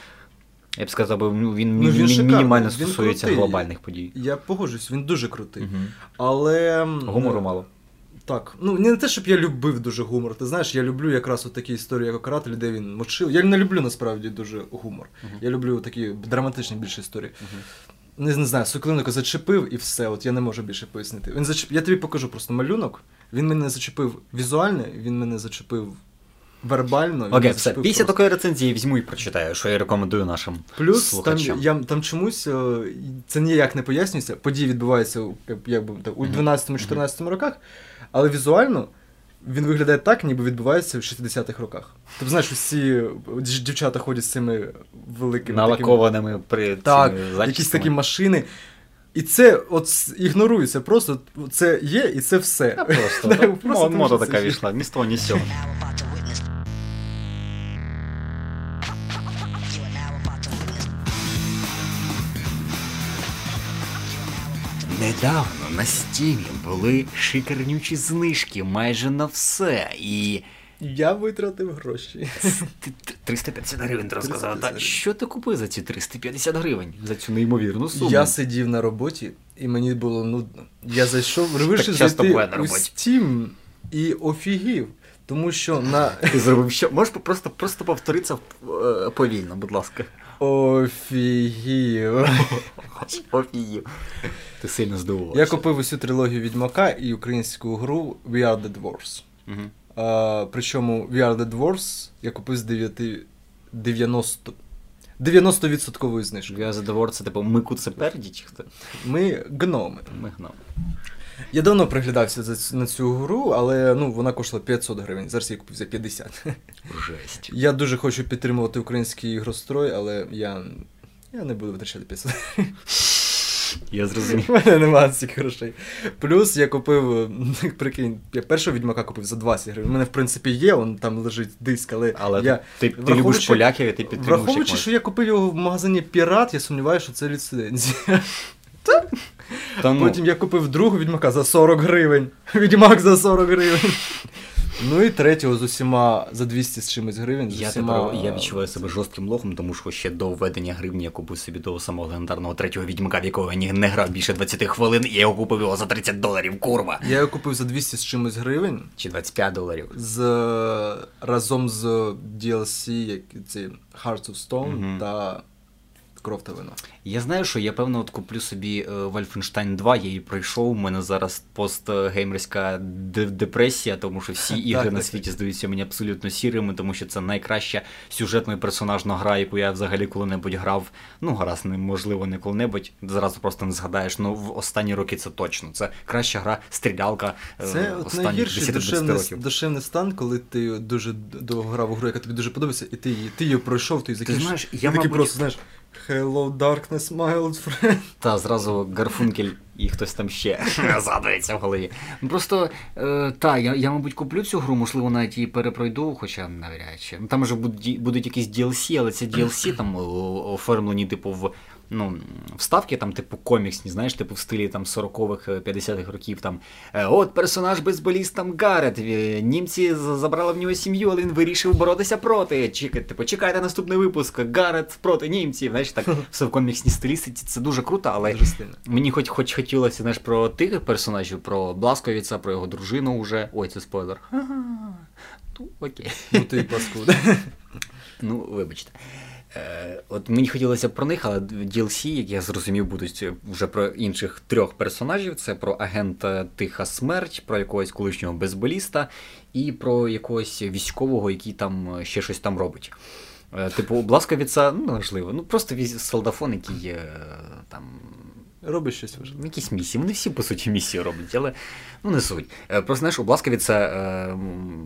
Я б сказав, ну, він, Ну, він мі- мінімально він стосується крутий. глобальних подій. Я погоджуюсь, він дуже крутий. Мгм. Але. Гумору мало. Так. Ну, не те, щоб я любив дуже гумор. Ти знаєш, я люблю якраз от такі історії, як «Каратель», де він мочив. Я не люблю насправді дуже гумор. Я люблю такі драматичні більше історії. Не, не знаю, Соколинко зачепив і все, от я не можу більше пояснити. Він зачеп... Я тобі покажу просто малюнок. Він мене зачепив візуально, він мене зачепив вербально. Окей, все. Після просто. такої рецензії візьму і прочитаю, що я рекомендую нашим Плюс там, я, там чомусь е, це ніяк не пояснюється. Події відбуваються як- якби, так, у 12-14 роках, але візуально він виглядає так, ніби відбувається в 60-х роках. Тобто, знаєш, усі дівчата ходять з цими великими такими- налакованими при Так, цими якісь такі машини. І це от ігнорується, просто це є і це все. Та Просто, [LAUGHS] Да, так, просто мо- мода така війшла, ні з того, ні з цього. Недавно на стімі були шикарнючі знижки майже на все. І Я витратив гроші. ти- ти- 350 гривень ти розказав. Та що ти купив за ці 350 гривень? За цю неймовірну суму? Я сидів на роботі, і мені було нудно. Я зайшов, вирішив зайти у. Steam і офігів. Тому що на Ти зробив що? Можеш просто, просто повторитися е, повільно, будь ласка. Офігів. Офігів. Ти сильно здивувався. Я купив усю трилогію Відьмака і українську гру We Are the Dwarfs. Мгм. А, причому We Are the Dwarfs я купив з 9, 90, 90% знижкою. Я задовор, це типу Мику це перді чи хто? Ми гноми. Ми гном. Я давно приглядався за на цю гру, але ну, вона коштувала 500 гривень. Зараз я купив за 50. Жесть. Я дуже хочу підтримувати український ігрострой, але я, я не буду витрачати 500 гривень. Я зрозумів. У мене немає стільки грошей. Плюс я купив, прикинь, я першого відьмака купив за 20 гривень. У мене, в принципі, є, он там лежить диск, але, Але я. ти, ти, любиш поляків, і ти підтримуєш. Враховуючи, що я купив його в магазині Пірат, я сумніваюся, що це ліцензія. Та ну, Потім я купив другого відьмака за 40 гривень. [LAUGHS] Відьмак за 40 гривень. Ну і третього з усіма за 200 з чимось гривень. З я, усіма... тепер, я відчуваю себе жорстким лохом, тому що ще до введення гривні я купив собі того самого легендарного третього відьмака, в якого я ні- не грав більше 20 хвилин, і я його купив його за 30 доларів, курва. Я його купив за 200 з чимось гривень. Чи 25 доларів. з разом з DLC, як ці Hearts of Stone Мгм. та Кров та вина. Я знаю, що я певно от куплю собі е, Wolfenstein 2, я її пройшов. У мене зараз постгеймерська депресія, тому що всі [LAUGHS] ігри Так, на так, світі здаються мені абсолютно сірими, тому що це найкраща сюжетно і персонажна гра, яку я взагалі коли-небудь грав. Ну, гаразд, неможливо, не коли-небудь. Зразу просто не згадаєш. Ну, в останні роки це точно. Це краща гра, стрілялка е, Це от найгірший 10-20 душевний, душевний стан, коли ти дуже довго грав у гру, яка тобі дуже подобається, і ти її, ти її пройшов, ти її закінчив. знаєш, і я, мабуть- просто, знаєш, Hello, darkness, my old friend. Та зразу Гарфункель і хтось там ще [LAUGHS] згадується в голові. Просто е, та, я, я, мабуть, куплю цю гру, можливо, навіть її перепройду, хоча навряд чи. Там вже будуть, будуть якісь DLC, але це DLC там оформлені, типу, в. Ну, вставки там, типу, коміксні, знаєш, типу в стилі там 40-х, 50-х років там. е, От персонаж бейсболіст там Гарет. е, Німці забрали в нього сім'ю, але він вирішив боротися проти. Чекай, типу, чекайте наступний випуск. Гарет проти німців. Знаєш, так [LAUGHS] все в коміксній стилістиці. Це дуже круто, але Дуже. Мені хоч, хоч хотілося знаєш, про тих персонажів, про Бласковіца, про його дружину вже. Ой, це спойлер. Ага. Ну, окей. Ну ти паскуда. [LAUGHS] Ну, вибачте. Е, от мені хотілося про них, але DLC, як я зрозумів, будуть вже про інших трьох персонажів: це про агента Тиха Смерть, про якогось колишнього бейсболіста і про якогось військового, який там е, ще щось там робить. Е, Типу, Бласковіца, ну, важливо, ну просто солдафон, який там Робиш щось важливе. Якісь місії. Вони всі, по суті, місії роблять, але ну не суть. Е, Просто знаєш, у Бласковіца е,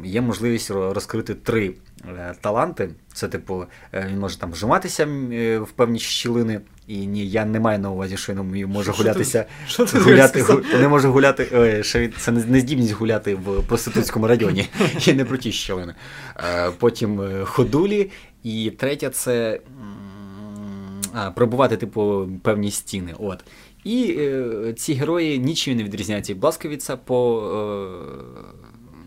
є можливість розкрити три е, таланти. Це, типу, він може там вжиматися в певні щілини. І ні, я не маю на увазі, що він може Що ти- гулятися. що ти гуляти, сказав? гу- не може гуляти. Ой, що це не- нездібність гуляти в проститутському районі. Я не про ті щілини. Потім ходулі. І третя це. А, пробувати, типу, певні стіни. От. І е, ці герої нічим не відрізняються від Бласковіца по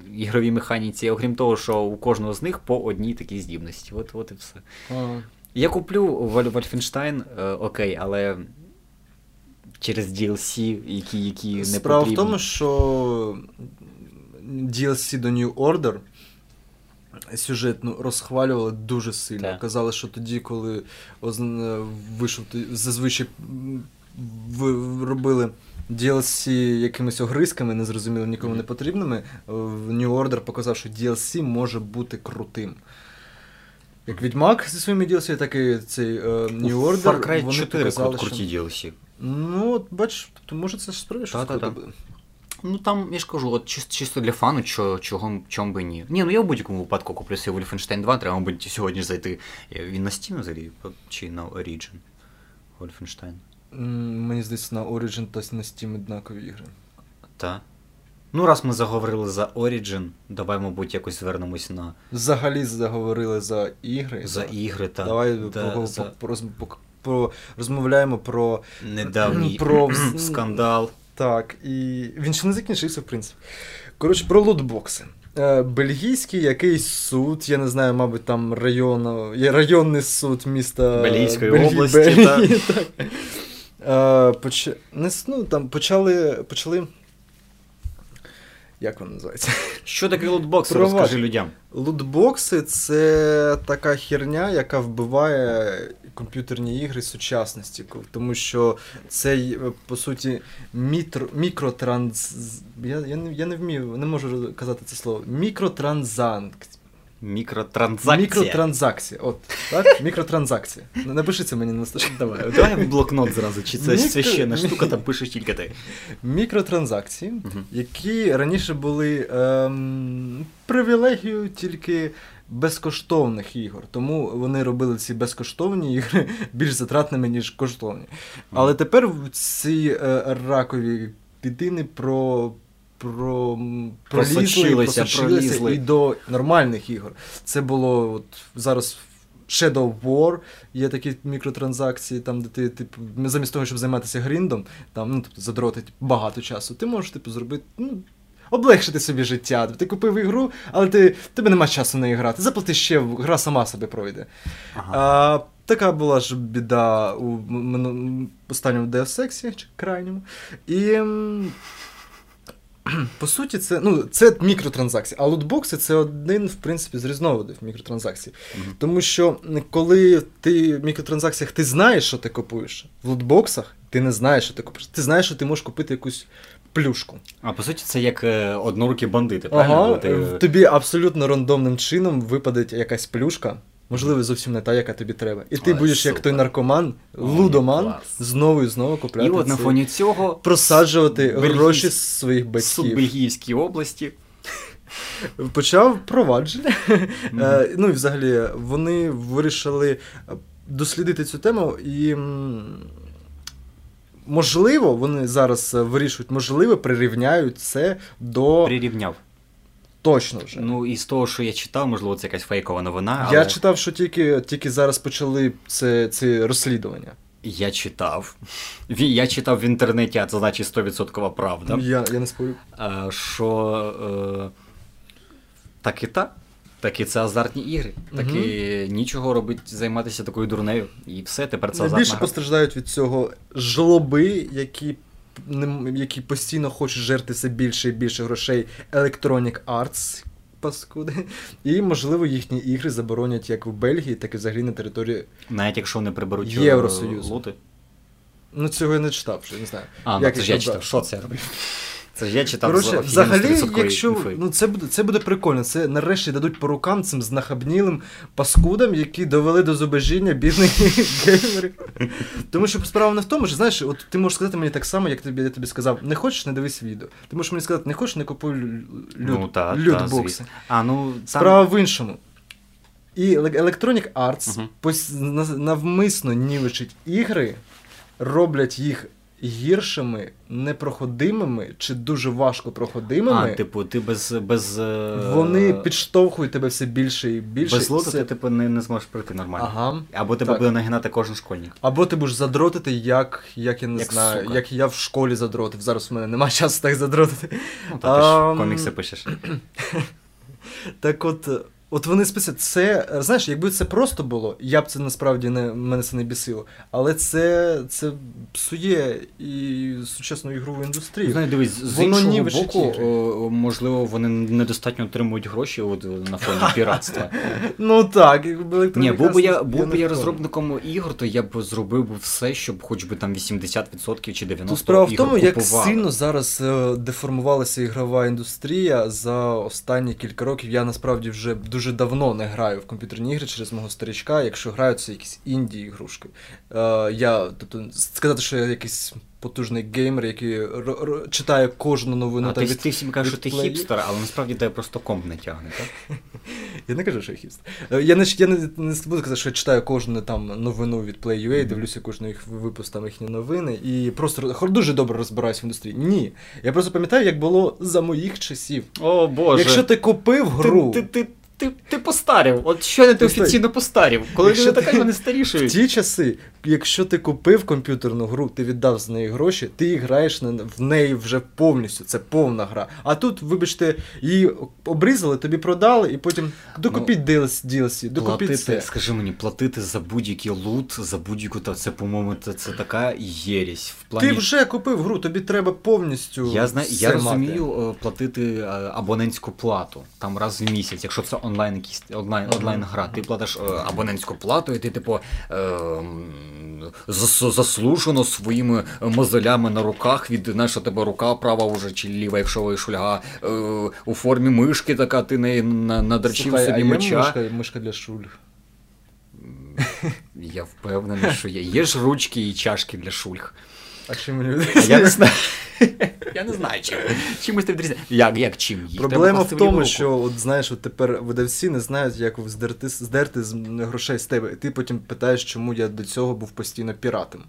е, ігровій механіці, окрім того, що у кожного з них по одній такій здібності. От, от і все. А, Я куплю Вольф- Wolfenstein, е, окей, але через DLC, які, які не Справа в тому, що DLC до New Order сюжетну розхвалювали дуже сильно. Так. Казали, що тоді, коли вийшов, зазвичай робили DLC якимись огризками, незрозуміло нікому не потрібними, в New Order показав, що DLC може бути крутим. Як Відьмак зі своїми DLC, так і цей е, New Order. Far Cry вони 4 показали, круті що... DLC. Ну, от бач, то може це справді щось Та-та-та. буде. Ну там, я ж кажу, от чис- чисто для фану, чо, чого, чом би ні. Ні, ну я в будь-якому випадку куплю собі Wolfenstein 2, треба, мабуть, сьогодні ж зайти. Е, Він на Steam взагалі чи на Origin? Wolfenstein. Мені здається, на Origin та на Steam однакові ігри. Та. Ну, раз ми заговорили за Origin, давай, мабуть, якось звернемось на Взагалі заговорили за ігри. за ігри та Давай да, по- за по- по- по- розмовляємо про. недавній [CLEARS THROAT] про [CLEARS THROAT] скандал. Так, і він ще не закінчився, в принципі. Коротше, про лутбокси. Е, Бельгійський якийсь суд, я не знаю, мабуть, там район, районний суд міста Бельгійської області, Бельгії, [LAUGHS] так. Е, поч... не, ну, там почали, почали. Як воно називається? Що таке лутбокс? Проваж. Розкажи людям. Лутбокси це така херня, яка вбиває комп'ютерні ігри сучасності, тому що це е, по суті мітр, мікротранс. Я, я, не, я не вмію, не можу казати це слово. Мікротранзанк. Мікротранзакція. Мікротранзакції. От, так? [LAUGHS] Мікротранзакції. Ну, Напиши це мені на. Давай, [LAUGHS] давай в блокнот зразу, чи це Мікро- священна [LAUGHS] штука, там пишеш тільки ти. Мікротранзакції, Мгм. які раніше були ем, привілегією тільки безкоштовних ігор. Тому вони робили ці безкоштовні ігри більш затратними, ніж коштовні. Але тепер в ці е, ракові дитини про. Про пролізли, пролізли. і до нормальних ігор. Це було от зараз Shadow War, є такі мікротранзакції, там, де ти, типу, замість того, щоб займатися гріндом, там, ну, тобто, задротить багато часу, ти можеш, типу, зробити, ну, облегшити собі життя. Ти купив ігру, але ти, тебе нема часу в неї грати. Заплати ще, гра сама себе пройде. Ага. А, така була ж біда у останньому Deus Ex, чи крайньому. І. [CLEARS THROAT] По суті, це, ну, це мікротранзакції, а лутбокси це один, в принципі, з різновидів мікротранзакцій. Мгм. Тому що коли ти в мікротранзакціях ти знаєш, що ти купуєш, в лутбоксах ти не знаєш, що ти купуєш. Ти знаєш, що ти можеш купити якусь плюшку. А по суті, це як е, однорукі бандити, правильно? Ага, ти- тобі абсолютно рандомним чином випаде якась плюшка, можливо, зовсім не та, яка тобі треба. І ти Ой, будеш як той наркоман, лудоман, знову і знову купляти. І от на фоні цього просаджувати Бельгійсь- гроші з своїх батьків. Суббельгійській області. [LAUGHS] почав провадження. Е, ну і взагалі вони вирішили е, дослідити цю тему і. Можливо, вони зараз е, вирішують, можливо, прирівняють це до Прирівняв. Точно вже. Ну і з того, що я читав, можливо, це якась фейкова новина. Я читав, що тільки, тільки зараз почали це, це розслідування. я читав. Я читав в інтернеті, а це значить 100% правда. Я, я не спорю. е, що е, так і так. Так і це азартні ігри. Так Мгм. і нічого робить, займатися такою дурнею. І все, тепер це Найбільше азартна гра. постраждають від цього жлоби, які, які постійно хочуть жерти все більше і більше грошей Electronic Arts. Паскуди. І, можливо, їхні ігри заборонять як в Бельгії, так і взагалі на території. Навіть якщо вони приберуть е, Євросоюзу. лоти? Ну, цього я не читав, що не знаю. А, ну Як це ж я читав. Що це я роблю? Це ж я читав Коротше, взагалі, якщо інфи. ну це буде це буде прикольно. Це нарешті дадуть по рукам цим знахабнілим паскудам, які довели до зубожіння бідних [LAUGHS] геймерів. Тому що справа не в тому, що знаєш, от ти можеш сказати мені так само, як тобі я тобі сказав, не хочеш, не дивись відео. Ти можеш мені сказати, не хочеш, не купуй лю- люд, Ну, та, та, А, ну, там... Справа в іншому. І Electronic Arts на- навмисно нівечить ігри, роблять їх гіршими, непроходимими чи дуже важко проходимими. А, типу, ти без. без е, Вони підштовхують тебе все більше і більше. Без лоту Це- ти типу не, не зможеш пройти нормально. Ага. Або тебе Так. буде нагинати кожен школьник. Або ти будеш задротити, як, як я не Як знаю, сука. як я в школі задротив. Зараз у мене немає часу так задротити. Ну, та ти ж комікси пишеш. [CLEARS THROAT] Так от, от вони списують. Це, знаєш, якби це просто було, я б це насправді не мене це не бісило. Але це, це псує і сучасну ігрову індустрію. Знаю, дивись, з Воно іншого боку, о, можливо, вони недостатньо отримують гроші от, на фоні [LAUGHS] піратства. Ну так, якби Ні, був би я, був би я розробником ігор, то я б зробив все, щоб хоч би там 80% чи 90% Тут справа в тому, як сильно зараз е, деформувалася ігрова індустрія за останні кілька років. Я насправді вже дуже давно не граю в комп'ютерні ігри через мого старичка. Якщо граю, це якісь інді ігрушки. Е, я тобто сказати, що я якийсь потужний геймер, який ро- ро- читає кожну новину А та ти, від... ти всім кажеш, що ти хіпстер, але насправді тебе просто комп не тягне, так? [LAUGHS] Я не кажу, що я хіпстер. Е, Я не, я не, не буду казати, що я читаю кожну там новину від Play.ua, дивлюся кожну їх випуск там їхні новини і просто ро- дуже добре розбираюсь в індустрії. Ні. Я просто пам'ятаю, як було за моїх часів. О боже. Якщо ти купив гру, Ти, ти, ти, ти, ти постарів. От що не ти офіційно постарів. Коли Якщо люди ти- така, вони в ті часи, якщо ти купив комп'ютерну гру, ти віддав за неї гроші, ти граєш в неї вже повністю. Це повна гра. А тут, вибачте, її обрізали, тобі продали, і потім докупіть DLC, DLC, докупіть Платити, це. скажи мені, платити за будь-який лут, за будь-яку, та це, по-моєму, це, це така єрість. В плані... Ти вже купив гру, тобі треба повністю. Я знаю, я розумію е, платити е, абонентську плату там раз в місяць, якщо це онлайн якийсь онлайн, онлайн гра. Ти платиш е, абонентську плату, і ти, типу, е, м, зас- заслужено своїми мозолями на руках від знаєш, тебе рука права вже чи ліва, якщо ви шульга, е, у формі мишки така, ти неї на- надрачив собі меча. Мишка, мишка для шульг. Я впевнений, що є. Є ж ручки і чашки для шульг. А чим мені А я не знаю. Я не знаю, чим. Чимось ти відрізняє. Як, як чим? Їх Проблема в тому, руку. що от знаєш, от тепер видавці не знають, як здерти, здерти з грошей з тебе. І ти потім питаєш, чому я до цього був постійно піратом.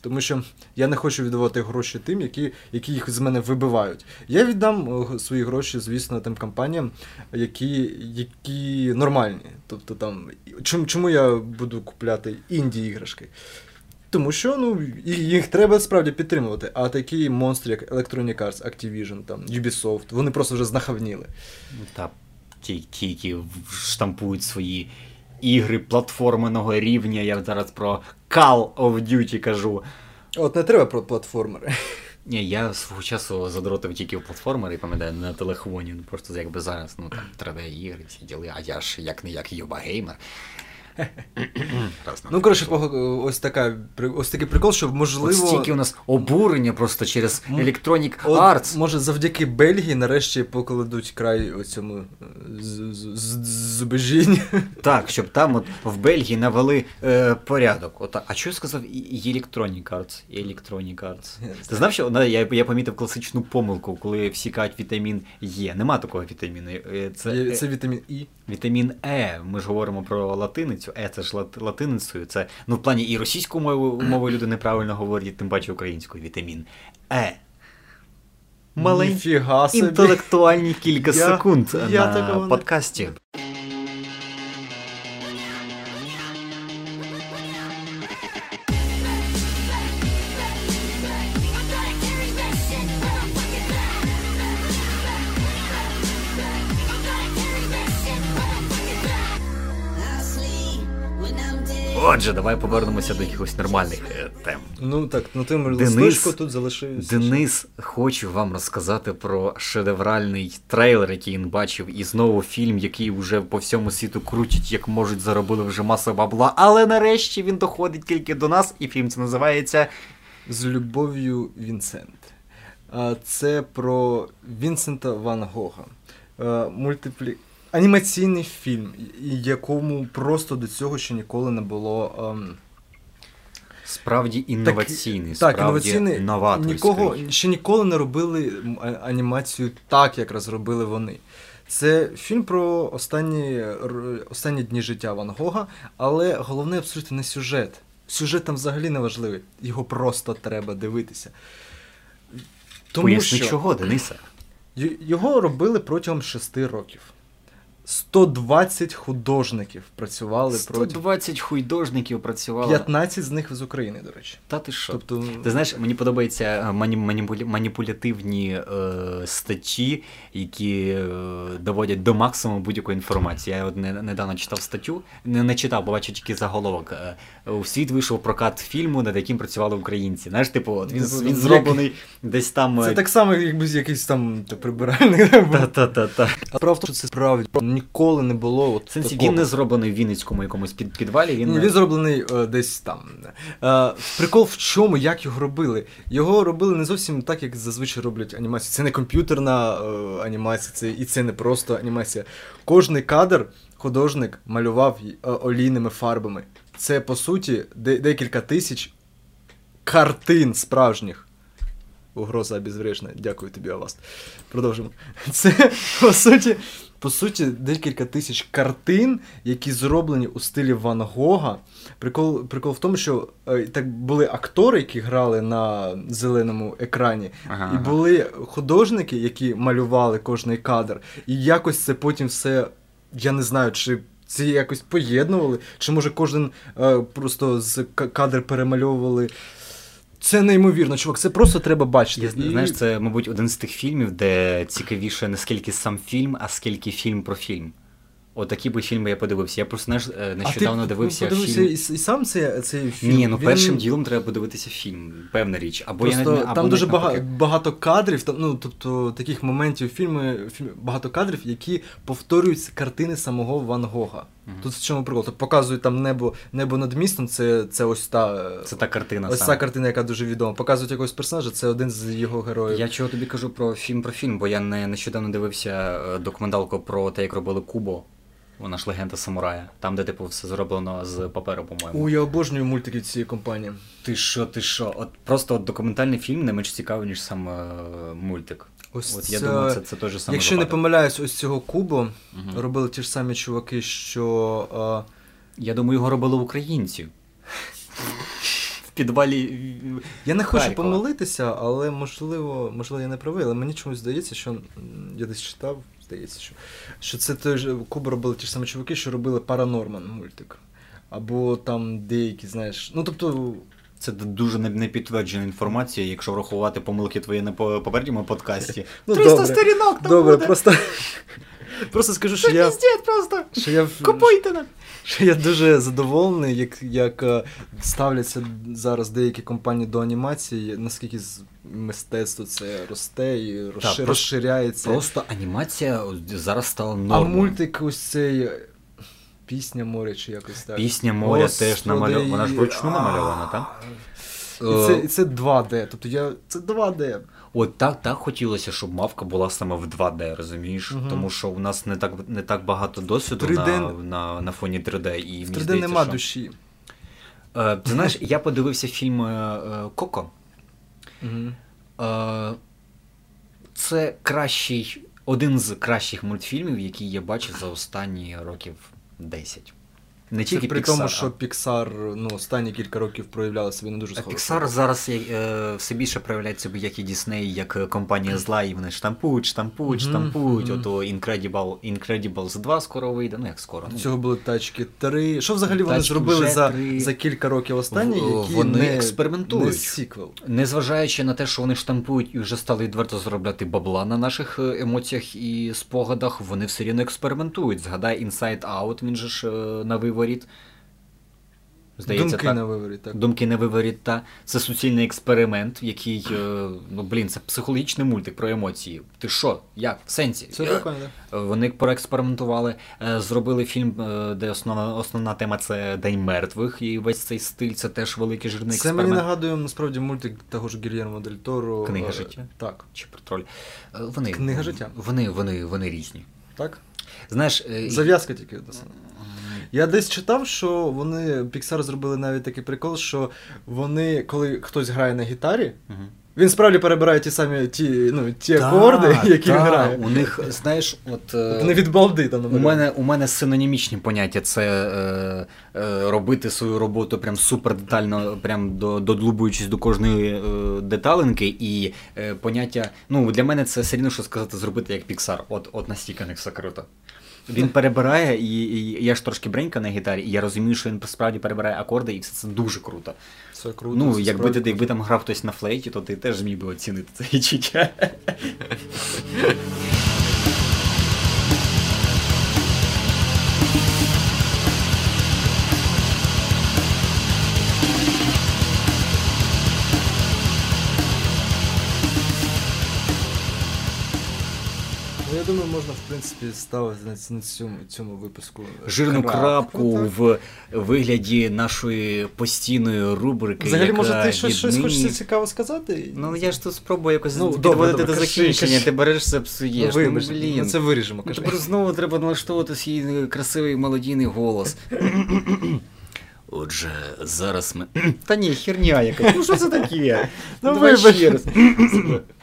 Тому що я не хочу віддавати гроші тим, які, які їх з мене вибивають. Я віддам е, свої гроші, звісно, тим компаніям, які, які нормальні. Тобто там, чому, чому я буду купляти інді іграшки? Тому що ну, їх треба справді підтримувати. А такі монстри, як Electronic Arts, Activision, там, Ubisoft, вони просто вже знахавніли. Та ті, ті, які штампують свої ігри платформеного рівня. Я зараз про Call of Duty кажу. От не треба про платформери. Ні, я свого часу задротив тільки в платформери, пам'ятаю, на телефоні. Ну просто якби зараз, ну там 3D ігри, всі діли, а я ж як не як Юба геймер. Ну, коротше, ось така при- ось такий прикол, що От можливо. стільки у нас обурення просто через Electronic От, Arts. Може, завдяки Бельгії нарешті покладуть край оцьому е, з- з- з- зубожінню. [LAUGHS] Так, щоб там от в Бельгії навели е, порядок. От, а що я сказав і- Electronic Arts? І Electronic Arts. Ти знав, що вона- я, я помітив класичну помилку, коли всі кажуть вітамін Є. Нема такого вітаміну. Е, Це, е, Це вітамін І. вітамін Е. Ми ж говоримо про латиницю. Е, це ж лат, латиницею. Це ну в плані і російською мовою, мовою люди неправильно говорять, тим паче українською. Вітамін Е. Маленькі інтелектуальні кілька Я- секунд я на такого подкасті. Отже, давай повернемося до якихось нормальних е, тем. Ну так, на тим Денис- листочку тут залишився. Денис, хочу вам розказати про шедевральний трейлер, який він бачив, і знову фільм, який вже по всьому світу крутять, як можуть, заробили вже масу бабла. Але нарешті він доходить тільки до нас, і фільм це називається З любов'ю Вінсент. Це про Вінсента Ван Гога. Мультиплі... Анімаційний фільм, якому просто до цього ще ніколи не було. ем, справді інноваційний, так, справді інноваційний. новаторський. Нікого, ще ніколи не робили анімацію так, як розробили вони. Це фільм про останні, останні дні життя Ван Гога, але головне абсолютно не сюжет. Сюжет там взагалі не важливий. Його просто треба дивитися. Тому Поясни що чого, Дениса? його робили протягом шести років. 120 художників працювали протягом 120 хуйдожників працювало. 15 з них з України, до речі. Та ти що? Тобто, Ти знаєш, мені подобаються е, мані, маніпуля- маніпулятивні е, статті, які е, доводять до максимуму будь-яку інформацію. Я от не, недавно читав статтю, не, не читав, бо бачив тільки заголовок. Е, У світ вийшов прокат фільму, над яким працювали українці. Знаєш, типу, от він, Типу, він як- зроблений десь там. Це е, так само, якби якийсь там прибиральник. [LAUGHS] Та-та-та-та. А тому, що це справді ніколи не було. От В сенсі, такого. він не зроблений в Вінницькому якомусь під, підвалі. Він, Ні, він зроблений е, десь там. Е, прикол в чому, як його робили? Його робили не зовсім так, як зазвичай роблять анімацію. Це не комп'ютерна е, анімація, це, і це не просто анімація. Кожний кадр художник малював е, олійними фарбами. Це, по суті, де, декілька тисяч картин справжніх. Угроза обезврежена. Дякую тобі, Аваст. Продовжимо. [LAUGHS] Це, по суті, по суті, декілька тисяч картин, які зроблені у стилі Ван Гога. Прикол, прикол в тому, що е, так були актори, які грали на зеленому екрані, Ага, і ага. були художники, які малювали кожний кадр. І якось це потім все, я не знаю, чи. Це якось поєднували, чи може кожен е, просто з кадр перемальовували. Це неймовірно, чувак, це просто треба бачити. Я, зна- Знаєш, це, мабуть, один з тих фільмів, де цікавіше не скільки сам фільм, а скільки фільм про фільм. Отакі би фільми я подивився. Я просто знаєш, е, А нещодавно ти дивився подивився фільм. і, і сам цей, цей фільм? Ні, ну Він- першим ділом треба подивитися фільм, певна річ. Або я Просто не- або там дуже навпаки. багато кадрів, там, ну, тобто таких моментів в фільмі, багато кадрів, які повторюють картини самого Ван Гога. Тут в чому прикол? Тобто показують там небо, небо над містом, це, це ось та. Це та картина Ось саме. ця картина, яка дуже відома. Показують якогось персонажа, це один з його героїв. Я чого тобі кажу про фільм про фільм, бо я не нещодавно дивився е, документалку про те, як робили Кубо. Вона ж легенда самурая. Там, де типу все зроблено з паперу, по-моєму. У, я обожнюю мультики цієї компанії. Ти що, ти що? От просто от документальний фільм не менш цікавий, ніж сам е, мультик. Ось От я це- думаю, це, це той же самий Якщо не помиляюсь, ось цього кубу Мгм. робили ті ж самі чуваки, що. Я думаю, його робили українці. [LAUGHS] В підвалі. Я не хочу Харкова. помилитися, але можливо, можливо, я не правий, але мені чомусь здається, що я десь читав, здається, що, що це той же Кубу робили ті ж самі чуваки, що робили Паранорман мультик. Або там деякі, знаєш. Ну тобто. Це дуже не- непідтверджена інформація, якщо врахувати помилки твої на попередньому подкасті. Ну, 300 добре. сторінок там Добре, буде. просто. [LAUGHS] Просто скажу, що я. Піздець просто. Що я, Купуйте нам. що я дуже задоволений, як, як е, ставляться зараз деякі компанії до анімації, наскільки з мистецтво це росте і розширяється. Просто анімація зараз стала А мультик ось цей пісня моря чи якось так. Пісня моря Господи, теж намальована. Вона ж вручну намальована, так? І це, і це 2D. Тобто я. Це 2D. От так, так хотілося, щоб мавка була саме в 2D, розумієш? Мгм. Тому що у нас не так не так багато досвіду 3D на, на, на фоні 3D. І В 3D здається, нема що... душі. Е, ти знаєш, я подивився фільм е, е, Коко. Угу. Е, це кращий, один з кращих мультфільмів, які я бачив за останні років 10. Не Це тільки при Pixar, тому, що Pixar ну, останні кілька років проявляли себе не дуже схоже. Pixar зараз е, все більше проявляють себе як і Disney, як е, компанія зла, і вони штампують, штампують, штампують. Ото Incredible, Incredibles 2 скоро вийде, ну як скоро. До ну, цього були тачки 3. Що взагалі вони Тачки зробили вже за, три. за кілька років останні, В- які вони не, експериментують. не сіквел. Незважаючи на те, що вони штампують і вже стали відверто заробляти бабла на наших е, емоціях і спогадах, вони все рівно експериментують. Згадай Inside Out, він же ж е, на виворіт. Здається, Думки так. на виворі, так. Думки не виворіт, та це суцільний експеримент, який, е, ну блін, це психологічний мультик про емоції. Ти що? Як? В сенсі? Це Е, прикольно, так. Вони проекспериментували, е, зробили фільм, е, де основна, основна тема це День мертвих, і весь цей стиль це теж великий жирний Це мені нагадує насправді мультик того ж Гільєрмо Дель Торо. Книга е, життя? Так. Чи про троль. Е, Вони, Книга життя. Вони, вони, вони різні. Так? Знаєш, е, Зав'язка тільки. Я десь читав, що вони Pixar зробили навіть такий прикол, що вони, коли хтось грає на гітарі, Мгм. він справді перебирає ті самі ті, ну, ті акорди, які та, він грає. У них, знаєш, от. е, Вони від балди там У мене, у мене синонімічні поняття це е, е, робити свою роботу прям супер детально, прям до, додлубуючись до кожної е, деталинки, і е, поняття. Ну, для мене це все рівно, що сказати, зробити як Pixar. От, от настільки не все круто. Він перебирає, і, і я ж трошки бренька на гітарі, і я розумію, що він справді перебирає акорди, і все це дуже круто. Це круто. ну, це якби ти якби там грав хтось на флейті, то ти теж зміг би оцінити це відчуття. [LAUGHS] думаю, можна, в принципі, ставити на, цьому, цьому випуску. Жирну крапку, крапку в вигляді нашої постійної рубрики. Взагалі, яка може, ти щось, щось хочеться цікаво сказати? Ну я ж тут спробую якось Ну, підводити добре, до закінчення, ти береш Ну, псуєш. вибач, ну, блін. ну, це виріжемо, кажи. Тепер знову треба налаштовувати свій е, красивий мелодійний голос. [COUGHS] Отже, зараз ми. Та ні, херня якась. Ну що це таке? Ну, вибач. [COUGHS]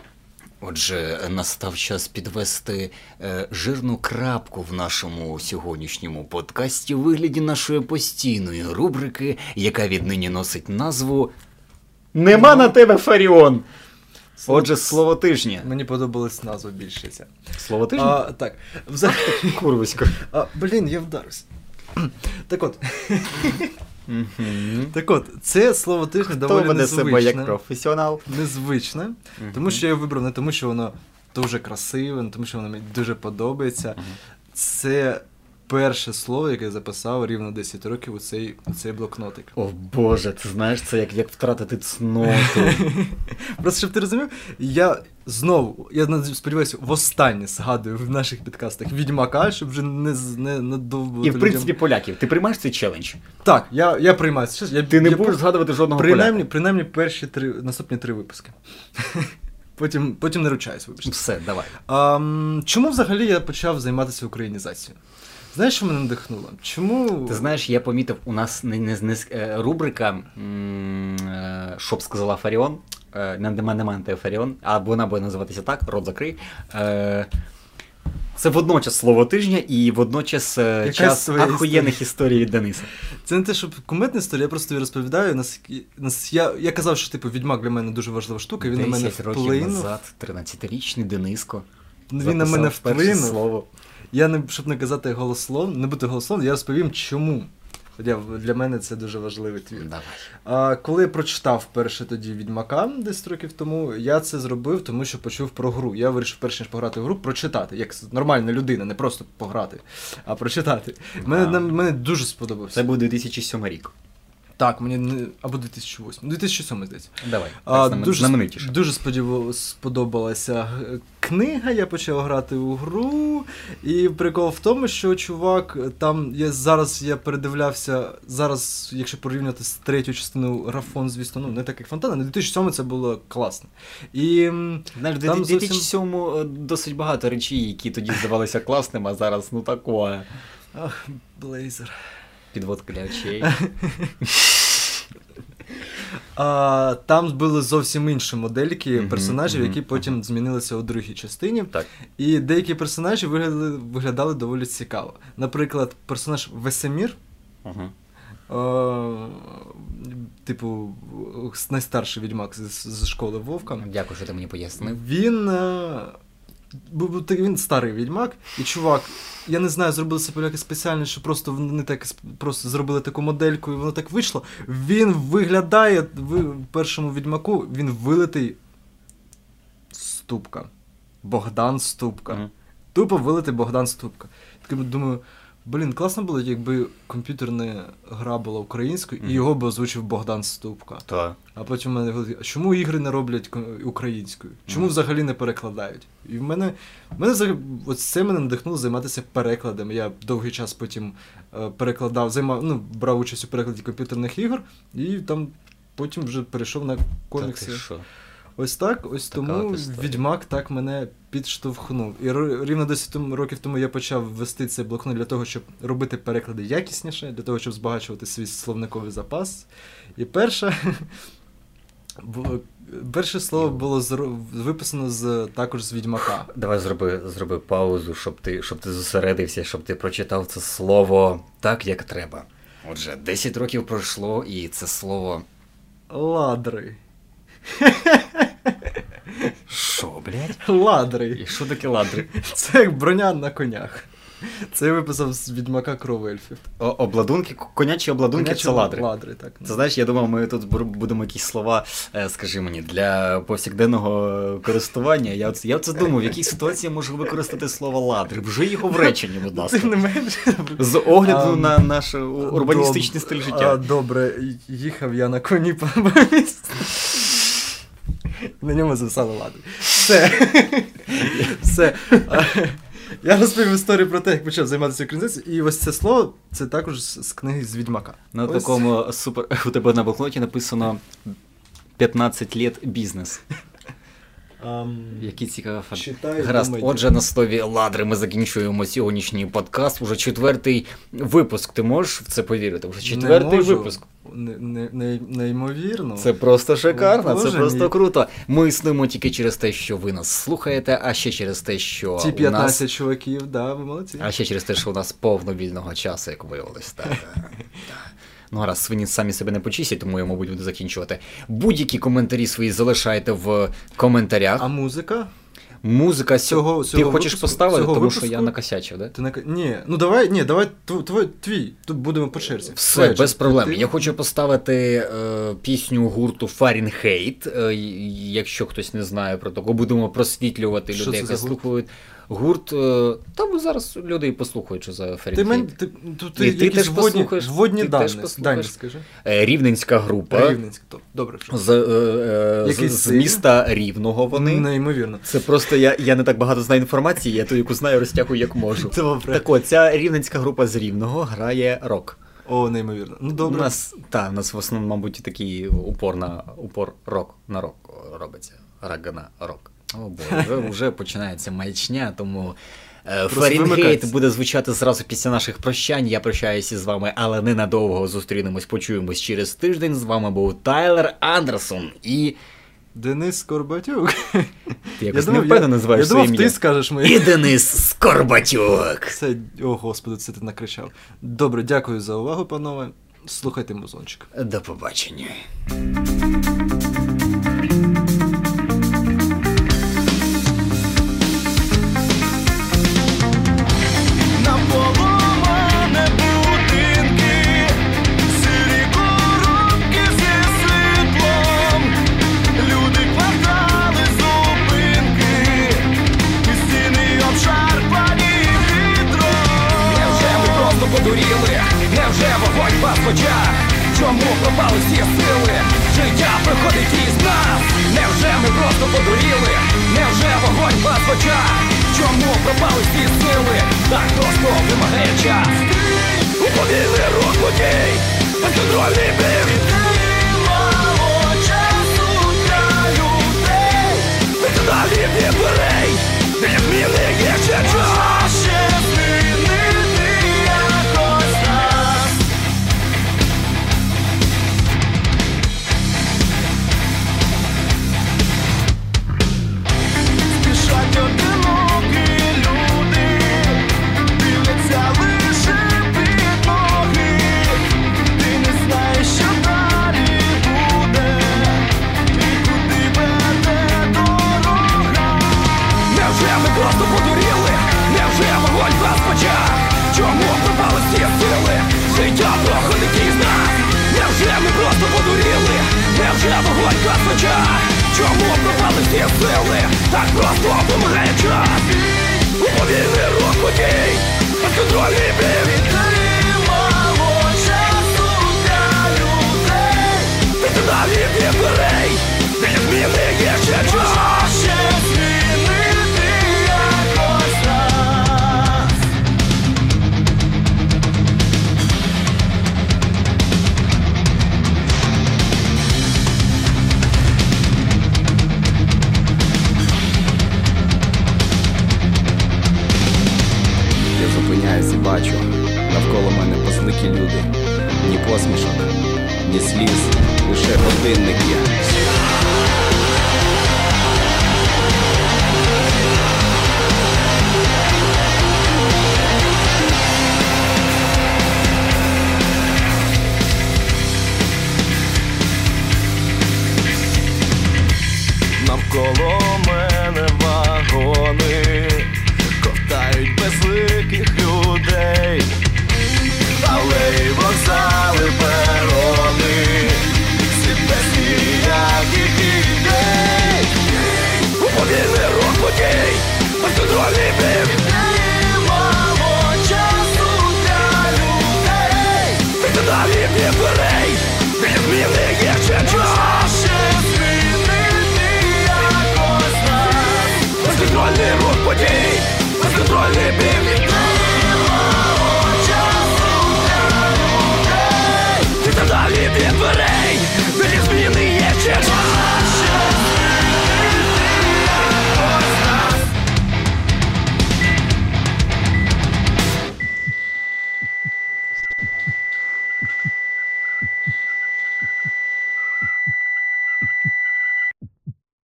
Отже, настав час підвести е, жирну крапку в нашому сьогоднішньому подкасті у вигляді нашої постійної рубрики, яка віднині носить назву Нема на тебе Фаріон. Отже, слово тижня. Мені подобалась назва більше ця. Слово тижня? А, так. Взагалі. Курвисько. А, блін, я вдарився. Так от, Мгм. так от, це слово тижня Хто доволі веде себе як професіонал? Незвичне, тому що я його вибрав не тому, що воно дуже красиве, не тому що воно мені дуже подобається. Це перше слово, яке я записав рівно 10 років у цей, у цей блокнотик. О Боже, ти знаєш, це як, як втратити цноту. [LAUGHS] Просто щоб ти розумів, я знову, я сподіваюся, востаннє згадую в наших підкастах Відьмака, щоб вже не, з- не надовбувати І в принципі поляків. Ти приймаєш цей челендж? Так, я, я приймаю. Я, Ти не я будеш згадувати жодного принаймні, поляка. принаймні перші три, наступні три випуски. [LAUGHS] Потім, потім не ручаюсь, вибачте. Все, давай. А, чому взагалі я почав займатися українізацією? Знаєш, що мене надихнуло? Чому. Ти знаєш, я помітив, у нас не, не, не е, рубрика м, е, Що б сказала Фаріон. Е, Не Деманеманте Фаріон, а вона буде називатися так, рот закрий. Е, Це водночас слово тижня і водночас е, Якась час ахуєнних історій від Дениса. Це не те, щоб куметна історія, я просто тобі розповідаю. Наскільки, нас, я, я казав, що типу, відьмак для мене дуже важлива штука, він на мене років вплинув. назад, 13-річний Дениско. Він на мене вплинув. слово. Я не щоб не казати голослов, не бути голословним, я розповім, чому. Я, для мене це дуже важливий твір. Давай. А коли я прочитав перше тоді Відьмака 10 років тому, я це зробив, тому що почув про гру. Я вирішив перш ніж пограти в гру, прочитати, як нормальна людина, не просто пограти, а прочитати. Да. Мене, мене дуже сподобався. Це був 2007 рік. Так, мені не або 2008. 2007, здається. Давай. А, так, дуже, знаменитіше. дуже сподів... сподобалася е, книга, я почав грати у гру. І прикол в тому, що чувак, е, там я зараз я передивлявся, зараз, якщо порівняти з третьою частиною графон, звісно, ну не так як фонтана, на 2007 це було класно. І Знаєш, Там зовсім- досить багато речей, які тоді здавалися класними, а зараз ну такое. ах, Блейзер. Підводка для очей. [LAUGHS] А, там були зовсім інші модельки персонажів, які потім змінилися у другій частині. Так. І деякі персонажі виглядали, виглядали доволі цікаво. Наприклад, персонаж Весемір, Ага. е, типу, найстарший відьмак з, з школи Вовка. Дякую, що ти мені пояснив. Він. Він старий відьмак, і чувак, я не знаю, зробили це поляки спеціально, що просто вони так просто зробили таку модельку, і воно так вийшло. Він виглядає в першому відьмаку, він вилитий Ступка. Богдан Ступка. Мгм. Тупо вилитий Богдан Ступка. Так думаю, блін, класно було, якби комп'ютерна гра була українською, Мгм. і його би озвучив Богдан Ступка. Так. А потім в мене а чому ігри не роблять українською? Чому Мгм. взагалі не перекладають? І в мене, в мене от це мене надихнуло займатися перекладами. Я довгий час потім е, перекладав, займав, ну, брав участь у перекладі комп'ютерних ігор, і там потім вже перейшов на комікси. що? Ось так, ось Така тому от історія. відьмак так мене підштовхнув. І рівно 10 років тому я почав вести цей блокнот для того, щоб робити переклади якісніше, для того, щоб збагачувати свій словниковий запас. І перше. [LAUGHS] бу- Перше слово було зро- виписано з також з відьмака. Давай зроби, зроби паузу, щоб ти, щоб ти зосередився, щоб ти прочитав це слово так, як треба. Отже, 10 років пройшло, і це слово. Ладри. [LAUGHS] Що, блядь? Ладри. І що таке ладри? Це як броня на конях. Це я виписав з відьмака кров ельфів. О, обладунки, конячі обладунки Конячі це ладри. Ладри, так. Це знаєш, я думав, ми тут будемо якісь слова, е, скажи мені, для повсякденного користування. Я оце, я думав, в якій ситуації я можу використати слово ладри. Вже його в реченні, будь ласка. Тим не менше. З огляду А, на наш урбаністичний Доб- стиль А, життя. добре, їхав я на коні по місту. На ньому записали лади. Все. Все. Я розповів історію про те, як почав займатися українізацією, і ось це слово це також з з книги з Відьмака. На Ось. такому супер. [LAUGHS] У тебе на блокноті написано 15 літ бізнес. Ам, Який цікавий факт. Читай, Гаразд, думайте. отже, на слові ладри ми закінчуємо сьогоднішній подкаст. Уже четвертий випуск. Ти можеш в це повірити? Вже не четвертий можу. випуск. Не, не, не, неймовірно. Це просто шикарно, Боже це просто мій. круто. Ми існуємо тільки через те, що ви нас слухаєте, а ще через те, що Ті у нас. чуваків, да, ви молодці. А ще через те, що у нас повно вільного часу, як виявилось. Так. [LAUGHS] Ну, гаразд, свині самі себе не почистять, тому я, мабуть, буду закінчувати. Будь-які коментарі свої залишайте в коментарях. А музика? Музика Цього- Ти цього хочеш випуску- поставити, цього тому що я накосячив, да? Ти не... Ні, ну давай, ні, давай тв- твой, твій. Тут будемо по черзі. Все, Давай, без проблем. ти- Я хочу поставити е, пісню гурту Фарінхейт. Е, якщо хтось не знає про того, будемо просвітлювати Що людей, які слухають. Гурт. е, Там зараз люди і послухають, що за Ти, мен, ти, тут ти, ти якісь теж вводні, послухаєш, вводні ти дані, теж послухаєш. дані скажи. Е, Рівненська група. Рівненськ, то, добре. Що. З, е, е, з, з міста Рівного вони. Неймовірно. Це просто я, я не так багато знаю інформації, я ту, яку знаю, розтягую як можу. Добре. Так от, ця рівненська група з Рівного грає рок. О, неймовірно. Ну У нас, та, у нас в основному, мабуть, такий упор на упор рок на рок робиться. Рагнарок. О боже, вже, починається маячня, тому. е, Фаренгейт буде звучати зразу після наших прощань. Я прощаюся з вами, але ненадовго зустрінемось, почуємось через тиждень. З вами був Тайлер Андерсон і. Денис Скорбатюк. Ти якось не впевнено називаєш Я думав, своє ти ім'я. скажеш І. Денис Скорбатюк. [LAUGHS] Це, о господи, це ти накричав. Добре, дякую за увагу, панове. Слухайте музончик. До побачення. Так просто вимагає час. У повільний рух подій, безконтрольний бій. Мало часу для людей, Ти далі від дверей, для зміни посмішок, ні сліз, лише годинник Навколо